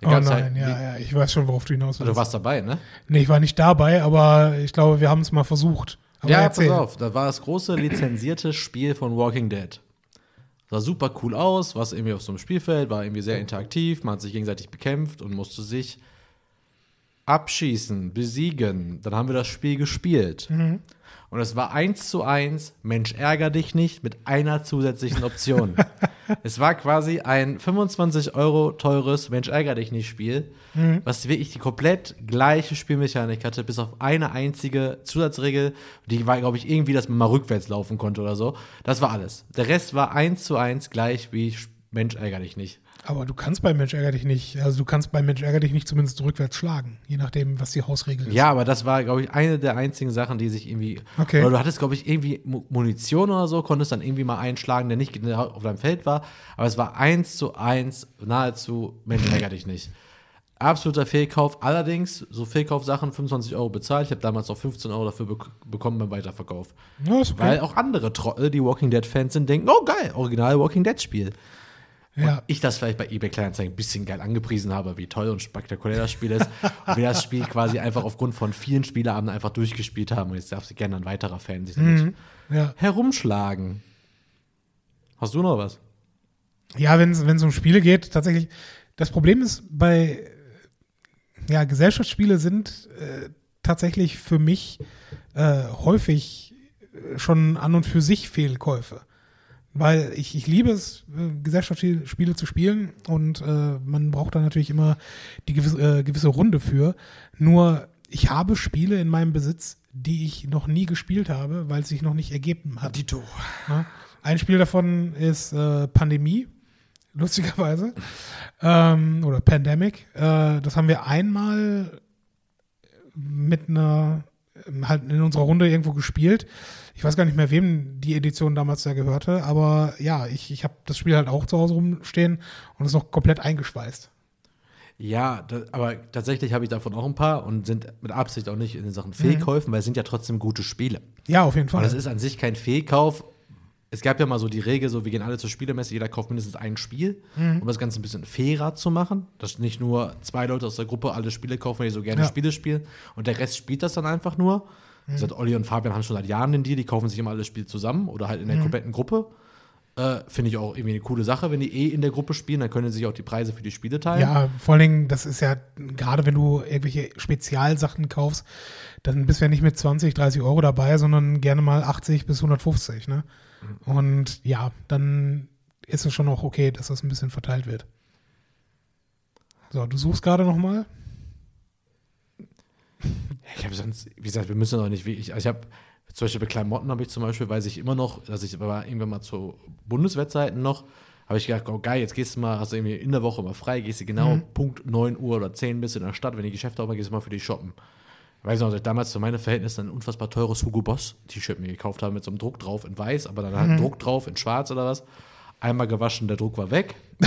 Da Oh nein, halt- ja, ja, ich weiß schon, worauf du hinaus willst. Du warst dabei, ne? Nee, ich war nicht dabei, aber ich glaube, wir haben es mal versucht. Aber ja, erzähl. pass auf, da war das große lizenzierte Spiel von Walking Dead. Sah super cool aus, was irgendwie auf so einem Spielfeld, war irgendwie sehr interaktiv, man hat sich gegenseitig bekämpft und musste sich abschießen, besiegen. Dann haben wir das Spiel gespielt. Mhm. Und es war eins zu eins, Mensch, ärger dich nicht, mit einer zusätzlichen Option. es war quasi ein 25 Euro teures Mensch, ärger dich nicht Spiel, Mhm. was wirklich die komplett gleiche Spielmechanik hatte, bis auf eine einzige Zusatzregel, die war, glaube ich, irgendwie, dass man mal rückwärts laufen konnte oder so. Das war alles. Der Rest war eins zu eins gleich wie Mensch, ärger dich nicht. Aber du kannst bei Mensch ärger dich nicht, also du kannst bei Mensch ärger dich nicht zumindest rückwärts schlagen, je nachdem, was die Hausregel ist. Ja, aber das war, glaube ich, eine der einzigen Sachen, die sich irgendwie. Okay. Oder du hattest, glaube ich, irgendwie Mu- Munition oder so, konntest dann irgendwie mal einschlagen, der nicht auf deinem Feld war. Aber es war eins zu eins, nahezu, Mensch, ärger dich nicht. Absoluter Fehlkauf. Allerdings, so Fehlkaufsachen 25 Euro bezahlt. Ich habe damals auch 15 Euro dafür bek bekommen beim Weiterverkauf. Ja, okay. Weil auch andere Trottel, die Walking Dead-Fans sind, denken, oh geil, original Walking Dead-Spiel. Ja. Ich das vielleicht bei eBay Kleinanzeigen ein bisschen geil angepriesen habe, wie toll und spektakulär das Spiel ist. und wir das Spiel quasi einfach aufgrund von vielen Spieleabenden einfach durchgespielt haben. Und jetzt darf sich gerne ein weiterer Fan sich damit ja. herumschlagen. Hast du noch was? Ja, wenn es um Spiele geht, tatsächlich. Das Problem ist bei ja, Gesellschaftsspiele sind äh, tatsächlich für mich äh, häufig schon an und für sich Fehlkäufe. Weil ich, ich liebe es, äh, Gesellschaftsspiele zu spielen und äh, man braucht da natürlich immer die gewisse, äh, gewisse Runde für. Nur ich habe Spiele in meinem Besitz, die ich noch nie gespielt habe, weil es sich noch nicht ergeben hat. Dito. Ein Spiel davon ist äh, Pandemie, lustigerweise. ähm, oder Pandemic. Äh, das haben wir einmal mit einer, halt in unserer Runde irgendwo gespielt. Ich weiß gar nicht mehr, wem die Edition damals da gehörte, aber ja, ich, ich habe das Spiel halt auch zu Hause rumstehen und ist noch komplett eingeschweißt. Ja, da, aber tatsächlich habe ich davon auch ein paar und sind mit Absicht auch nicht in Sachen Fehlkäufen, weil es sind ja trotzdem gute Spiele. Ja, auf jeden Und Fall. das ist an sich kein Fehlkauf. Es gab ja mal so die Regel, so wir gehen alle zur Spielemesse, jeder kauft mindestens ein Spiel, um das Ganze ein bisschen fairer zu machen. Dass nicht nur zwei Leute aus der Gruppe alle Spiele kaufen, weil die so gerne Ja. Spiele spielen und der Rest spielt das dann einfach nur. Wie gesagt, Olli und Fabian haben schon seit Jahren den Deal, die kaufen sich immer alle Spiele zusammen oder halt in der kompletten Gruppe. Äh, Finde ich auch irgendwie eine coole Sache, wenn die eh in der Gruppe spielen, dann können sie sich auch die Preise für die Spiele teilen. Ja, vor allen Dingen, das ist ja, gerade wenn du irgendwelche Spezialsachen kaufst, dann bist du ja nicht mit 20, 30 Euro dabei, sondern gerne mal 80 bis 150, ne? Und ja, dann ist es schon auch okay, dass das ein bisschen verteilt wird. So, du suchst gerade noch mal? Ich habe sonst, wie gesagt, wir müssen auch nicht wirklich. Also ich habe zum Beispiel bei Klamotten habe ich zum Beispiel, weiß ich immer noch, dass ich aber irgendwann mal zu Bundeswehrzeiten noch, habe ich gedacht, oh geil, jetzt gehst du mal, hast du irgendwie in der Woche mal frei, gehst du genau Punkt 9 Uhr oder 10 bist in der Stadt, wenn die Geschäfte aufmachen, gehst du mal für die shoppen. Ich weiß noch, dass ich damals zu meinen Verhältnissen ein unfassbar teures Hugo Boss T-Shirt mir gekauft habe mit so einem Druck drauf in weiß, aber dann halt ein Druck drauf in schwarz oder was. Einmal gewaschen, der Druck war weg.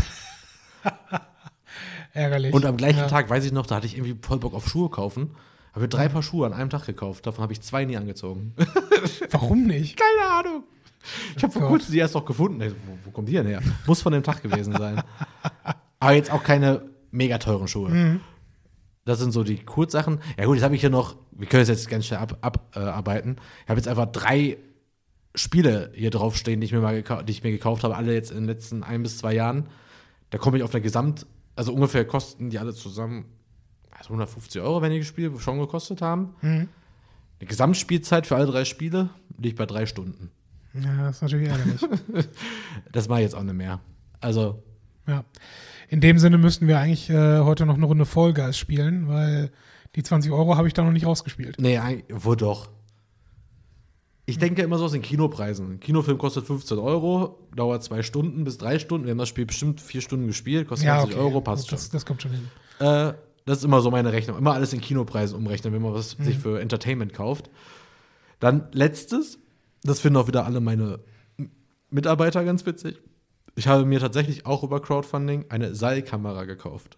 Ärgerlich. Und am gleichen ja. Tag, weiß ich noch, da hatte ich irgendwie voll Bock auf Schuhe kaufen. Habe drei Paar Schuhe an einem Tag gekauft. Davon habe ich zwei nie angezogen. Warum nicht? Keine Ahnung. Ich habe vor Gott. kurzem die erst noch gefunden. Ey, wo, wo kommt die denn her? Muss von dem Tag gewesen sein. Aber jetzt auch keine mega teuren Schuhe. Das sind so die Kurzsachen. Ja gut, jetzt habe ich hier noch, wir können es jetzt ganz schnell abarbeiten. Ab, äh, ich habe jetzt einfach drei Spiele hier draufstehen, die ich mir mal die ich mir gekauft habe, alle jetzt in den letzten ein bis zwei Jahren. Da komme ich auf eine Gesamt, also ungefähr kosten die alle zusammen also 150 Euro, wenn die Spiele schon gekostet haben. Mhm. Die Gesamtspielzeit für alle drei Spiele liegt bei drei Stunden. Ja, das ist natürlich ärgerlich. Das mache ich jetzt auch nicht mehr. Also, ja. In dem Sinne müssten wir eigentlich äh, heute noch eine Runde Fall Guys spielen, weil die 20 Euro habe ich da noch nicht rausgespielt. nee, wo doch. Ich denke immer so aus den Kinopreisen. Ein Kinofilm kostet 15 Euro, dauert zwei Stunden bis drei Stunden. Wir haben das Spiel bestimmt vier Stunden gespielt, kostet 20 Euro, passt schon. das, das kommt schon hin. Äh, das ist immer so meine Rechnung. Immer alles in Kinopreisen umrechnen, wenn man was sich Mhm. für Entertainment kauft. Dann letztes, das finden auch wieder alle meine Mitarbeiter ganz witzig. Ich habe mir tatsächlich auch über Crowdfunding eine Seilkamera gekauft.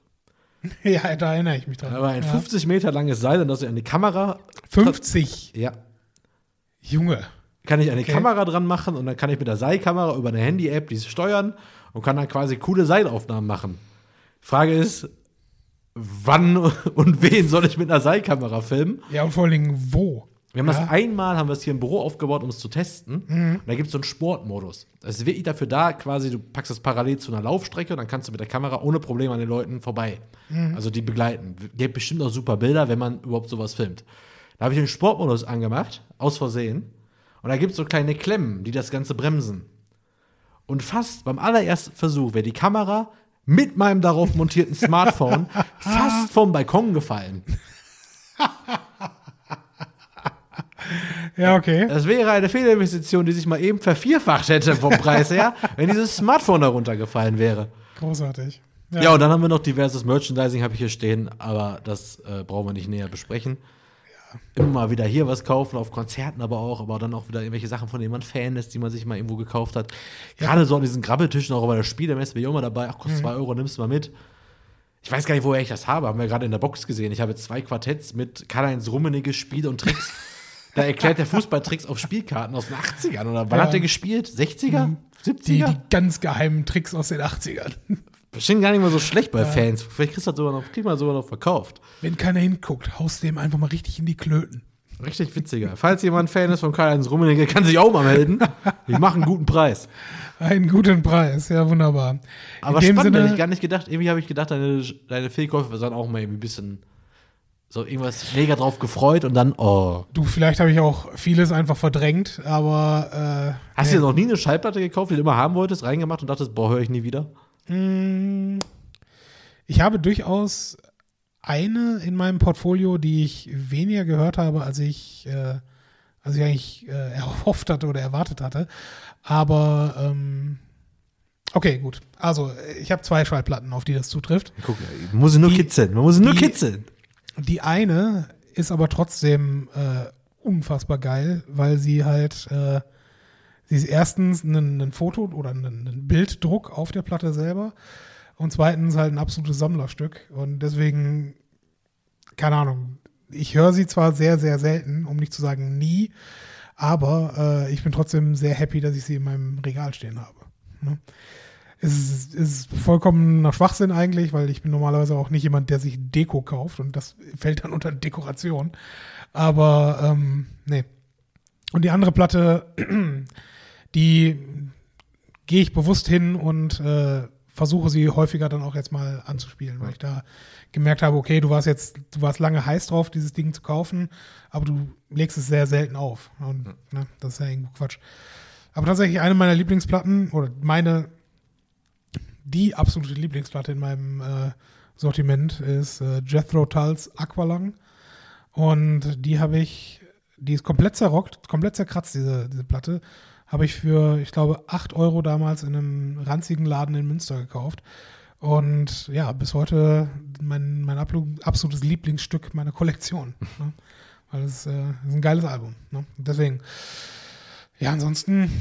Ja, da erinnere ich mich dran. Aber ein ja. 50 Meter langes Seil, und das ich die Kamera. 50. Ja. Junge. Kann ich eine Okay. Kamera dran machen und dann kann ich mit der Seilkamera über eine Handy-App diese steuern und kann dann quasi coole Seilaufnahmen machen. Frage ist, wann und wen soll ich mit einer Seilkamera filmen? Ja, und vor allen Dingen wo? Wir haben Ja. Mhm. das einmal, haben wir es hier im Büro aufgebaut, um es zu testen. Und da gibt es so einen Sportmodus. Das ist wirklich dafür da, quasi, du packst das parallel zu einer Laufstrecke und dann kannst du mit der Kamera ohne Probleme an den Leuten vorbei. Mhm. Also die begleiten. Gibt bestimmt auch super Bilder, wenn man überhaupt sowas filmt. Da habe ich den Sportmodus angemacht, aus Versehen. Und da gibt es so kleine Klemmen, die das Ganze bremsen. Und fast beim allerersten Versuch wäre die Kamera mit meinem darauf montierten Smartphone fast vom Balkon gefallen. Ja, okay. Das wäre eine Fehlinvestition, die sich mal eben vervierfacht hätte vom Preis her, wenn dieses Smartphone darunter gefallen wäre. Großartig. Ja. und dann haben wir noch diverses Merchandising, habe ich hier stehen, aber das äh, brauchen wir nicht näher besprechen. Immer mal wieder hier was kaufen, auf Konzerten aber auch, aber dann auch wieder irgendwelche Sachen, von denen man Fan ist, die man sich mal irgendwo gekauft hat. Gerade so an diesen Grabbeltischen, auch bei der Spielemesse, bin ich auch mal dabei. Ach, kostet zwei Euro, nimmst du mal mit. Ich weiß gar nicht, woher ich das habe. Haben wir gerade in der Box gesehen. Ich habe zwei Quartetts mit Karl-Heinz Rummenigge Spiele und Tricks. da erklärt der Fußballtricks auf Spielkarten aus den 80ern. Oder wann Ja. hat der gespielt? 60er? Die, 70er? die ganz geheimen Tricks aus den 80ern. Bestimmt gar nicht mal so schlecht bei Fans. Vielleicht kriegst du das sogar noch, kriegt man sogar noch verkauft. Wenn keiner hinguckt, haust du dem einfach mal richtig in die Klöten. Richtig witziger. Falls jemand Fan ist von Karl-Heinz Rummenigge, kann sich auch mal melden. Die machen einen guten Preis. Einen guten Preis, ja, wunderbar. Aber in dem spannend, hätte Sinne, ich gar nicht gedacht. Irgendwie habe ich gedacht, deine, deine Fehlkäufe sind auch mal irgendwie ein bisschen so irgendwas mega drauf gefreut und dann, oh. du, vielleicht habe ich auch vieles einfach verdrängt, aber äh, Hast du dir noch nie eine Schallplatte gekauft, die du immer haben wolltest, reingemacht und dachtest, boah, höre ich nie wieder? Mm, Ich habe durchaus eine in meinem Portfolio, die ich weniger gehört habe, als ich, äh, als ich eigentlich äh, erhofft hatte oder erwartet hatte. Aber ähm, okay, gut. Also ich habe zwei Schallplatten, auf die das zutrifft. Guck, man muss sie nur Die- kitzeln. Man muss sie nur die- kitzeln. Die eine ist aber trotzdem äh, unfassbar geil, weil sie halt, äh, sie ist erstens ein, Foto oder ein Bilddruck auf der Platte selber und zweitens halt ein absolutes Sammlerstück und deswegen, keine Ahnung, ich höre sie zwar sehr, sehr selten, um nicht zu sagen nie, aber äh, ich bin trotzdem sehr happy, dass ich sie in meinem Regal stehen habe. Ne? Es ist, ist vollkommener Schwachsinn eigentlich, weil ich bin normalerweise auch nicht jemand, der sich Deko kauft und das fällt dann unter Dekoration. Aber ähm, nee. Und die andere Platte, die gehe ich bewusst hin und äh, versuche sie häufiger dann auch jetzt mal anzuspielen, weil ich da gemerkt habe, okay, du warst jetzt, du warst lange heiß drauf, dieses Ding zu kaufen, aber du legst es sehr selten auf. Und ne, das ist ja irgendwo Quatsch. Aber tatsächlich eine meiner Lieblingsplatten oder meine die absolute Lieblingsplatte in meinem äh, Sortiment ist äh, Jethro Tulls Aqualung. Und die habe ich, die ist komplett zerrockt, komplett zerkratzt, diese, diese Platte. Habe ich für, ich glaube, 8 Euro damals in einem ranzigen Laden in Münster gekauft. Und ja, bis heute mein, mein absolutes Lieblingsstück meiner Kollektion. ne? Weil es äh, ist ein geiles Album. Ne? Deswegen. Ja, ansonsten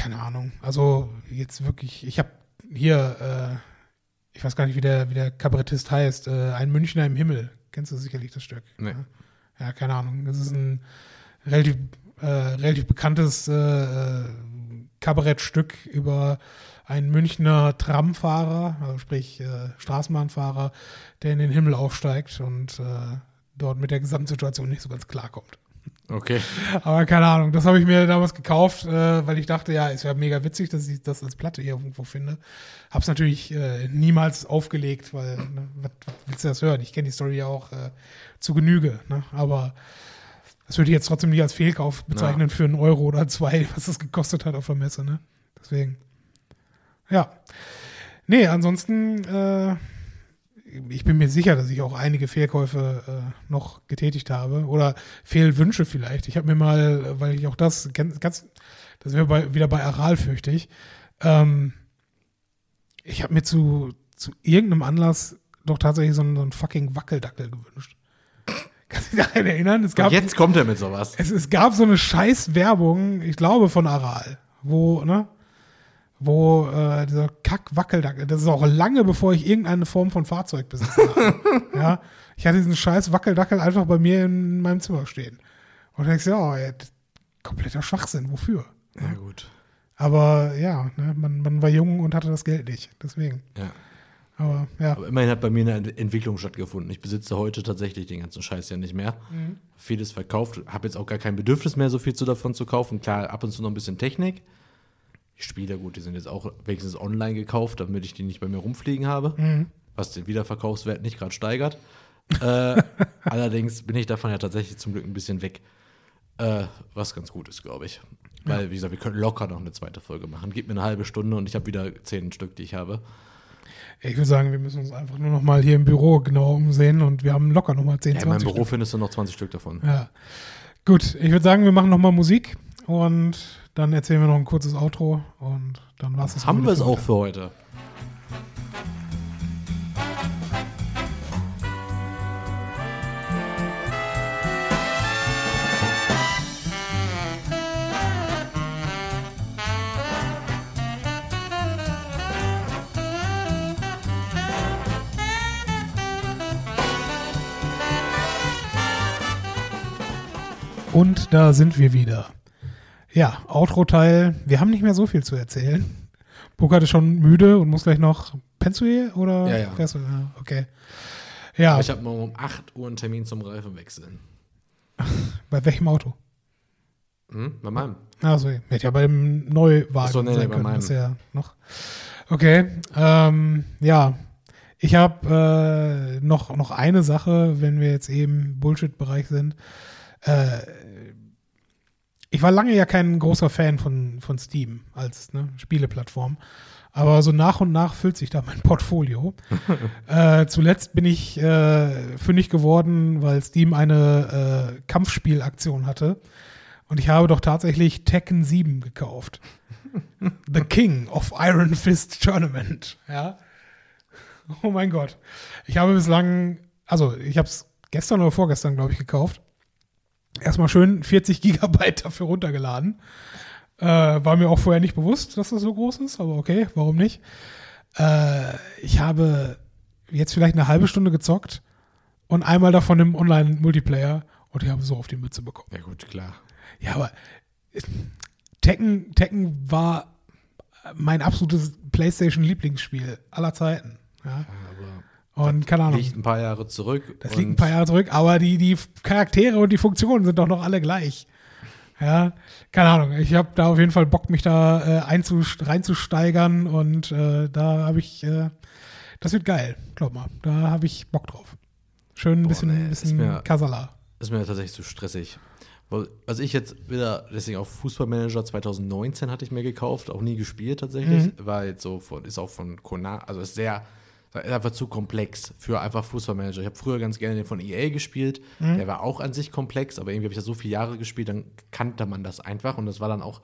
keine Ahnung. Also jetzt wirklich, ich habe hier, äh, ich weiß gar nicht, wie der, wie der Kabarettist heißt, äh, ein Münchner im Himmel. Kennst du sicherlich das Stück? Nee. Ja, ja keine Ahnung. Das ist ein relativ, äh, relativ bekanntes äh, äh, Kabarettstück über einen Münchner Tramfahrer, also sprich äh, Straßenbahnfahrer, der in den Himmel aufsteigt und dort mit der Gesamtsituation nicht so ganz klarkommt. Okay. Aber keine Ahnung, das habe ich mir damals gekauft, äh, weil ich dachte, ja, es wäre mega witzig, dass ich das als Platte hier irgendwo finde. Hab's natürlich äh, niemals aufgelegt, weil, ne, was, was willst du das hören? Ich kenne die Story ja auch äh, zu Genüge, ne? aber das würde ich jetzt trotzdem nicht als Fehlkauf bezeichnen für einen Euro oder zwei, was das gekostet hat auf der Messe, ne? Deswegen. Ja. Nee, ansonsten, äh, ich bin mir sicher, dass ich auch einige Fehlkäufe äh, noch getätigt habe oder Fehlwünsche vielleicht. Ich habe mir mal, weil ich auch das ganz, ganz das wäre bei, wieder bei Aral fürchte ich, ähm, ich habe mir zu, zu irgendeinem Anlass doch tatsächlich so einen, so einen fucking Wackeldackel gewünscht. Kannst du dich daran erinnern? Es gab, Und jetzt kommt er mit sowas. es, es gab so eine scheiß Werbung, ich glaube von Aral, wo, ne, wo äh, dieser Kack-Wackeldackel, das ist auch lange bevor ich irgendeine Form von Fahrzeug besessen habe. ja, ich hatte diesen scheiß Wackeldackel einfach bei mir in meinem Zimmer stehen. Und denkst ja, ey, das- kompletter Schwachsinn, wofür? Ja, gut. Aber ja, ne, man, man war jung und hatte das Geld nicht, deswegen. Ja. Aber ja, Aber immerhin hat bei mir eine Ent- Entwicklung stattgefunden. Ich besitze heute tatsächlich den ganzen Scheiß ja nicht mehr. Vieles verkauft, habe jetzt auch gar kein Bedürfnis mehr, so viel zu davon zu kaufen. Klar, ab und zu noch ein bisschen Technik. Die Spiele, gut, die sind jetzt auch wenigstens online gekauft, damit ich die nicht bei mir rumfliegen habe, was den Wiederverkaufswert nicht gerade steigert. äh, allerdings bin ich davon ja tatsächlich zum Glück ein bisschen weg, äh, was ganz gut ist, glaube ich. Weil, wie gesagt, wir können locker noch eine zweite Folge machen. Gib mir eine halbe Stunde und ich habe wieder zehn Stück, die ich habe. ich würde sagen, wir müssen uns einfach nur noch mal hier im Büro genau umsehen und wir haben locker noch mal 10, Ja, in meinem 20 Büro Stück. findest du noch 20 Stück davon. Ja. Gut, ich würde sagen, wir machen noch mal Musik und dann erzählen wir noch ein kurzes Outro und dann war es Haben wir es auch für heute. Und da sind wir wieder. Ja, Outro-Teil. Wir haben nicht mehr so viel zu erzählen. Burkhard ist schon müde und muss gleich noch. Pennst du hier? Oder? Ja, ja. Fährst du? ja okay. Ja, Ich habe morgen um 8 Uhr einen Termin zum Reifenwechseln. bei welchem Auto? Hm? Bei meinem. Also, hätte ja bei dem Neuwagen so, nee, sein nee, bei können. meinem. Das ja noch. Okay, ähm, ja. Ich habe äh, noch, noch eine Sache, wenn wir jetzt eben im Bullshit-Bereich sind. Äh, ich war lange ja kein großer Fan von, von Steam als ne, Spieleplattform. Aber so nach und nach füllt sich da mein Portfolio. äh, zuletzt bin ich äh, fündig geworden, weil Steam eine äh, Kampfspielaktion hatte. Und ich habe doch tatsächlich Tekken 7 gekauft. The King of Iron Fist Tournament. Ja. Oh mein Gott. Ich habe bislang, also ich habe es gestern oder vorgestern, glaube ich, gekauft. Erstmal schön 40 Gigabyte dafür runtergeladen. Äh, war mir auch vorher nicht bewusst, dass das so groß ist, aber okay, warum nicht? Äh, ich habe jetzt vielleicht eine halbe Stunde gezockt und einmal davon im Online-Multiplayer und ich habe so auf die Mütze bekommen. Ja, gut, klar. Ja, aber äh, Tekken, Tekken war mein absolutes PlayStation-Lieblingsspiel aller Zeiten. Ja. Aber Und keine Ahnung. liegt ein paar Jahre zurück. Das liegt ein paar Jahre zurück, aber die, die Charaktere und die Funktionen sind doch noch alle gleich. Ja, keine Ahnung. Ich habe da auf jeden Fall Bock, mich da äh, einzus- reinzusteigern und äh, da habe ich, äh, das wird geil, glaub mal. Da habe ich Bock drauf. Schön ein bisschen, nee, ist bisschen mir- Kasala. Ist mir tatsächlich zu stressig. Also ich jetzt wieder, deswegen auch Fußballmanager 2019 hatte ich mir gekauft, auch nie gespielt tatsächlich. War jetzt so von, ist auch von Konami, also ist sehr, ist einfach zu komplex für einfach Fußballmanager. Ich habe früher ganz gerne den von EA gespielt, der war auch an sich komplex, aber irgendwie habe ich das so viele Jahre gespielt, dann kannte man das einfach und das war dann auch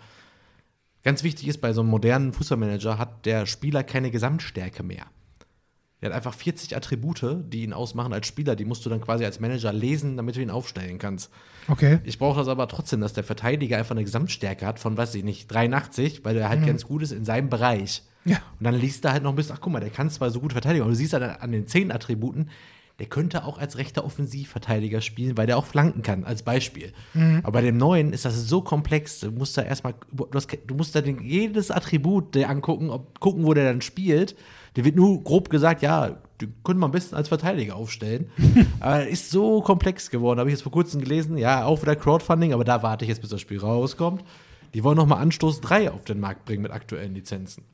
ganz wichtig ist, bei so einem modernen Fußballmanager hat der Spieler keine Gesamtstärke mehr. Der hat einfach 40 Attribute, die ihn ausmachen als Spieler. Die musst du dann quasi als Manager lesen, damit du ihn aufstellen kannst. Okay. Ich brauche das aber trotzdem, dass der Verteidiger einfach eine Gesamtstärke hat von, weiß ich nicht, 83, weil der halt ganz gut ist in seinem Bereich. Ja. Und dann liest er halt noch ein bisschen, ach guck mal, der kann zwar so gut verteidigen, aber du siehst halt an den 10 Attributen, der könnte auch als rechter Offensivverteidiger spielen, weil der auch flanken kann, als Beispiel. Aber bei dem neuen ist das so komplex, du musst da erstmal, du, hast- du musst da den, jedes Attribut dir angucken, ob, gucken, wo der dann spielt. Der wird nur grob gesagt, ja, den könnte man am besten als Verteidiger aufstellen. aber er ist so komplex geworden. Habe ich jetzt vor kurzem gelesen. Ja, auch wieder Crowdfunding, aber da warte ich jetzt, bis das Spiel rauskommt. Die wollen nochmal Anstoß 3 auf den Markt bringen mit aktuellen Lizenzen.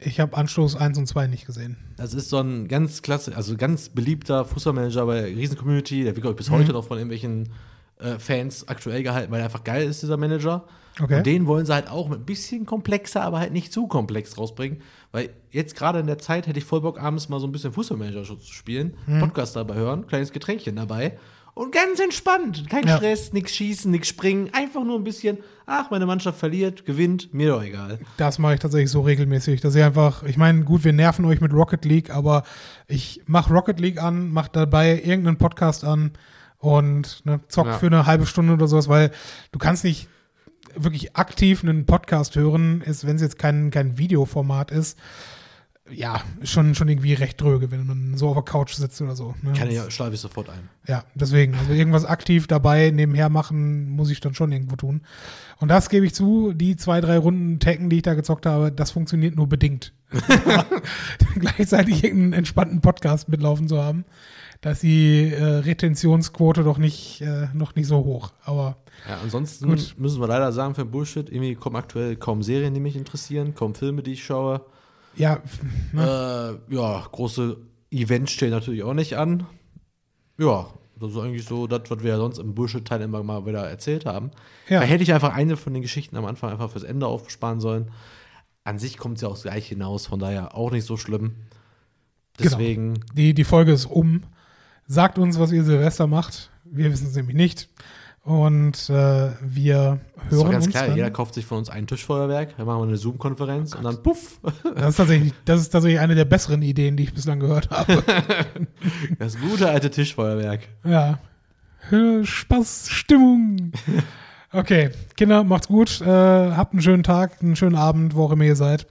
Ich habe Anstoß 1 und 2 nicht gesehen. Das ist so ein ganz klasse, also ganz beliebter Fußballmanager bei der Riesen-Community. Der wird, glaube ich, bis heute noch von irgendwelchen äh, Fans aktuell gehalten, weil er einfach geil ist, dieser Manager. Okay. Und den wollen sie halt auch mit ein bisschen komplexer, aber halt nicht zu komplex rausbringen. Weil jetzt gerade in der Zeit hätte ich voll Bock, abends mal so ein bisschen Fußballmanager zu spielen, Podcast dabei hören, kleines Getränkchen dabei. Und ganz entspannt. Kein Ja. Stress, nix schießen, nix springen. Einfach nur ein bisschen, ach, meine Mannschaft verliert, gewinnt, mir doch egal. Das mache ich tatsächlich so regelmäßig, dass ich einfach, ich meine, gut, wir nerven euch mit Rocket League, aber ich mache Rocket League an, mache dabei irgendeinen Podcast an und ne, zock Ja. für eine halbe Stunde oder sowas, weil du kannst nicht wirklich aktiv einen Podcast hören, ist, wenn es jetzt kein, kein Videoformat ist, ja, schon, schon irgendwie recht dröge, wenn man so auf der Couch sitzt oder so. Ne? Kann ich, schlafe ich sofort ein. Ja, deswegen, also irgendwas aktiv dabei nebenher machen, muss ich dann schon irgendwo tun. Und das gebe ich zu, die zwei, drei Runden Tekken, die ich da gezockt habe, das funktioniert nur bedingt. Gleichzeitig irgendeinen entspannten Podcast mitlaufen zu haben, da ist die äh, Retentionsquote doch nicht, äh, noch nicht so hoch. Aber Ja, ansonsten Gut. müssen wir leider sagen, für Bullshit, irgendwie kommen aktuell kaum Serien, die mich interessieren, kaum Filme, die ich schaue. ja, ne? Äh, ja, große Events stehen natürlich auch nicht an. Ja, das ist eigentlich so das, was wir ja sonst im Bullshit-Teil immer mal wieder erzählt haben. Ja. Da hätte ich einfach eine von den Geschichten am Anfang einfach fürs Ende aufsparen sollen. An sich kommt es ja auch gleich hinaus, von daher auch nicht so schlimm. Genau. Deswegen, die, die Folge ist um. Sagt uns, was ihr Silvester macht. Wir wissen es nämlich nicht. Und äh, wir ist doch hören ganz uns klar, dann. jeder kauft sich von uns ein Tischfeuerwerk, dann machen wir eine Zoom-Konferenz und dann puff, Das ist, tatsächlich, das ist tatsächlich eine der besseren Ideen, die ich bislang gehört habe. das gute alte Tischfeuerwerk. ja. Spaß, Stimmung. Okay, Kinder, macht's gut. Äh, habt einen schönen Tag, einen schönen Abend, wo auch immer ihr seid.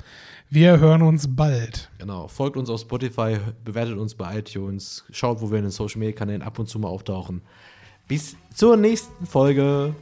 Wir hören uns bald. Genau, folgt uns auf Spotify, bewertet uns bei iTunes, schaut, wo wir in den Social Media Kanälen ab und zu mal auftauchen. Bis zur nächsten Folge.